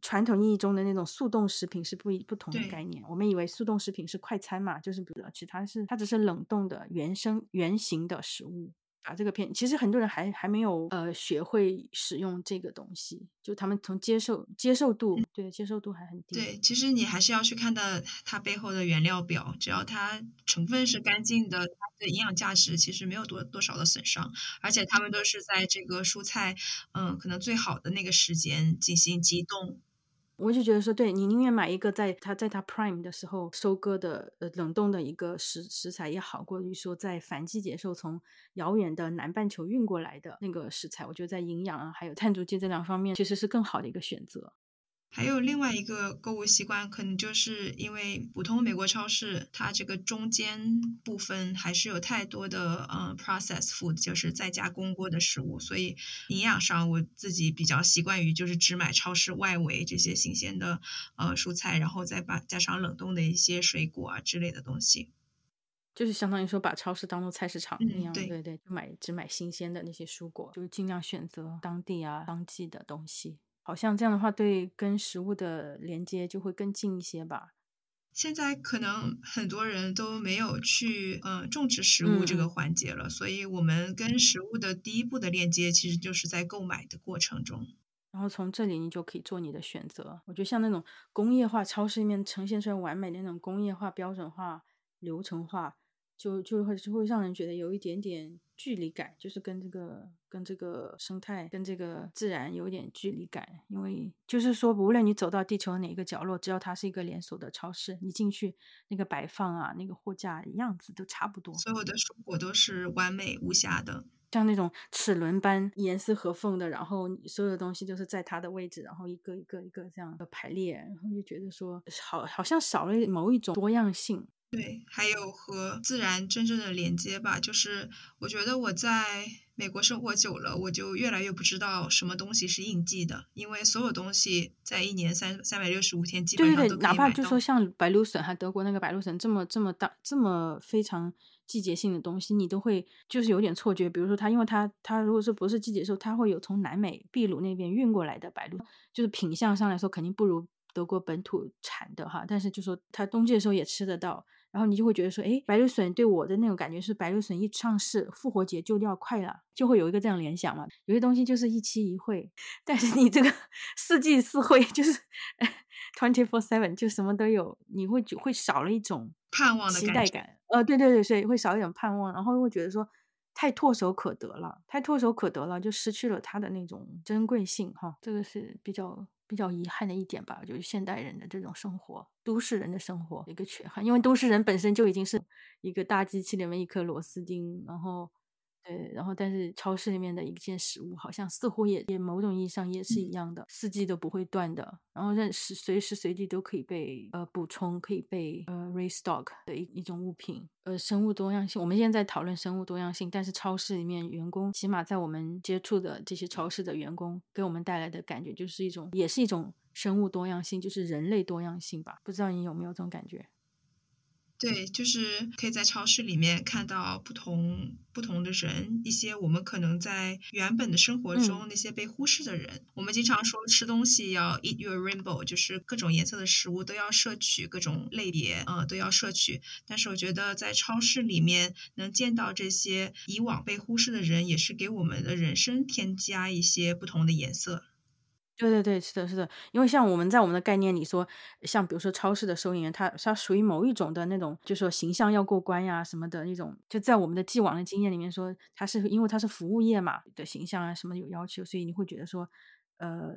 传统意义中的那种速冻食品是不一不同的概念。我们以为速冻食品是快餐嘛，就是比如其他是它只是冷冻的原生原型的食物。把这个片，其实很多人还还没有呃学会使用这个东西，就他们从接受接受度，对接受度还很低。对，其实你还是要去看到它背后的原料表，只要它成分是干净的，它的营养价值其实没有多多少的损伤，而且他们都是在这个蔬菜嗯可能最好的那个时间进行急冻。我就觉得说，对你宁愿买一个在它在它 prime 的时候收割的呃冷冻的一个食食材也好，过于说在反季节时候从遥远的南半球运过来的那个食材，我觉得在营养啊还有碳足迹这两方面其实是更好的一个选择。还有另外一个购物习惯，可能就是因为普通美国超市，它这个中间部分还是有太多的呃 processed food，就是在加工过的食物，所以营养上我自己比较习惯于就是只买超市外围这些新鲜的呃蔬菜，然后再把加上冷冻的一些水果啊之类的东西，就是相当于说把超市当做菜市场一样，对对对，就买只买新鲜的那些蔬果，就是尽量选择当地啊当季的东西。好像这样的话，对跟食物的连接就会更近一些吧。现在可能很多人都没有去呃种植食物这个环节了，所以我们跟食物的第一步的链接其实就是在购买的过程中。然后从这里你就可以做你的选择。我觉得像那种工业化超市里面呈现出来完美的那种工业化、标准化、流程化。就就会就会让人觉得有一点点距离感，就是跟这个跟这个生态跟这个自然有点距离感，因为就是说，无论你走到地球的哪一个角落，只要它是一个连锁的超市，你进去那个摆放啊，那个货架样子都差不多，所有的蔬果都是完美无瑕的，像那种齿轮般严丝合缝的，然后所有的东西都是在它的位置，然后一个一个一个这样的排列，然后就觉得说好好像少了某一种多样性。对，还有和自然真正的连接吧，就是我觉得我在美国生活久了，我就越来越不知道什么东西是应季的，因为所有东西在一年三三百六十五天基本上都可以哪怕就说像白芦笋，还德国那个白芦笋这么这么大这么非常季节性的东西，你都会就是有点错觉。比如说它，因为它它如果是不是季节的时候，它会有从南美秘鲁那边运过来的白芦，就是品相上来说肯定不如德国本土产的哈，但是就说它冬季的时候也吃得到。然后你就会觉得说，哎，白芦笋对我的那种感觉是，白芦笋一上市，复活节就要快了，就会有一个这样联想嘛。有些东西就是一期一会，但是你这个 四季四会，就是 twenty four seven 就什么都有，你会会少了一种盼望的期待感。呃，对对对，所以会少一点盼望，然后会觉得说太唾手可得了，太唾手可得了，就失去了它的那种珍贵性哈。这个是比较比较遗憾的一点吧，就是现代人的这种生活，都市人的生活一个缺憾，因为都市人本身就已经是一个大机器里面一颗螺丝钉，然后。对，然后但是超市里面的一件食物，好像似乎也也某种意义上也是一样的，四季都不会断的，然后任时随时随地都可以被呃补充，可以被呃 restock 的一一种物品。呃，生物多样性，我们现在在讨论生物多样性，但是超市里面员工，起码在我们接触的这些超市的员工，给我们带来的感觉就是一种，也是一种生物多样性，就是人类多样性吧？不知道你有没有这种感觉？对，就是可以在超市里面看到不同不同的人，一些我们可能在原本的生活中那些被忽视的人。我们经常说吃东西要 eat your rainbow，就是各种颜色的食物都要摄取，各种类别呃都要摄取。但是我觉得在超市里面能见到这些以往被忽视的人，也是给我们的人生添加一些不同的颜色。对对对，是的，是的，因为像我们在我们的概念里说，像比如说超市的收银员，他他属于某一种的那种，就说形象要过关呀什么的那种，就在我们的既往的经验里面说，他是因为他是服务业嘛的形象啊什么有要求，所以你会觉得说，呃，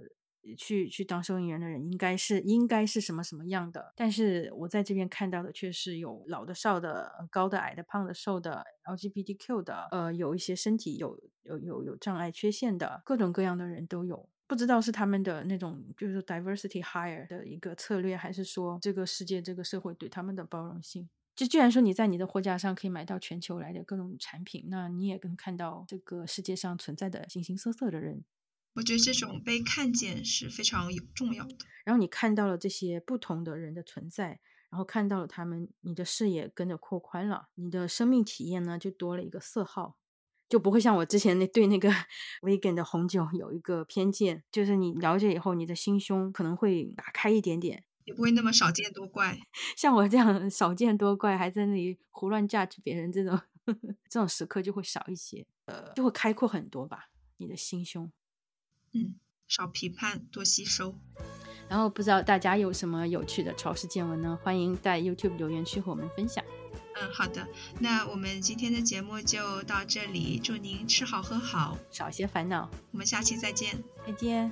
去去当收银员的人应该是应该是什么什么样的。但是我在这边看到的却是有老的、少的、高的、矮的、胖的、瘦的、LGBTQ 的，呃，有一些身体有有有有障碍缺陷的，各种各样的人都有。不知道是他们的那种，就是 diversity hire 的一个策略，还是说这个世界、这个社会对他们的包容性。就既然说你在你的货架上可以买到全球来的各种产品，那你也能看到这个世界上存在的形形色色的人。我觉得这种被看见是非常有重要的。然后你看到了这些不同的人的存在，然后看到了他们，你的视野跟着扩宽了，你的生命体验呢就多了一个色号。就不会像我之前那对那个 vegan 的红酒有一个偏见，就是你了解以后，你的心胸可能会打开一点点，也不会那么少见多怪。像我这样少见多怪，还在那里胡乱 judge 别人这种 这种时刻就会少一些，呃，就会开阔很多吧，你的心胸。嗯，少批判，多吸收。然后不知道大家有什么有趣的超市见闻呢？欢迎在 YouTube 留言区和我们分享。嗯，好的，那我们今天的节目就到这里，祝您吃好喝好，少些烦恼，我们下期再见，再见。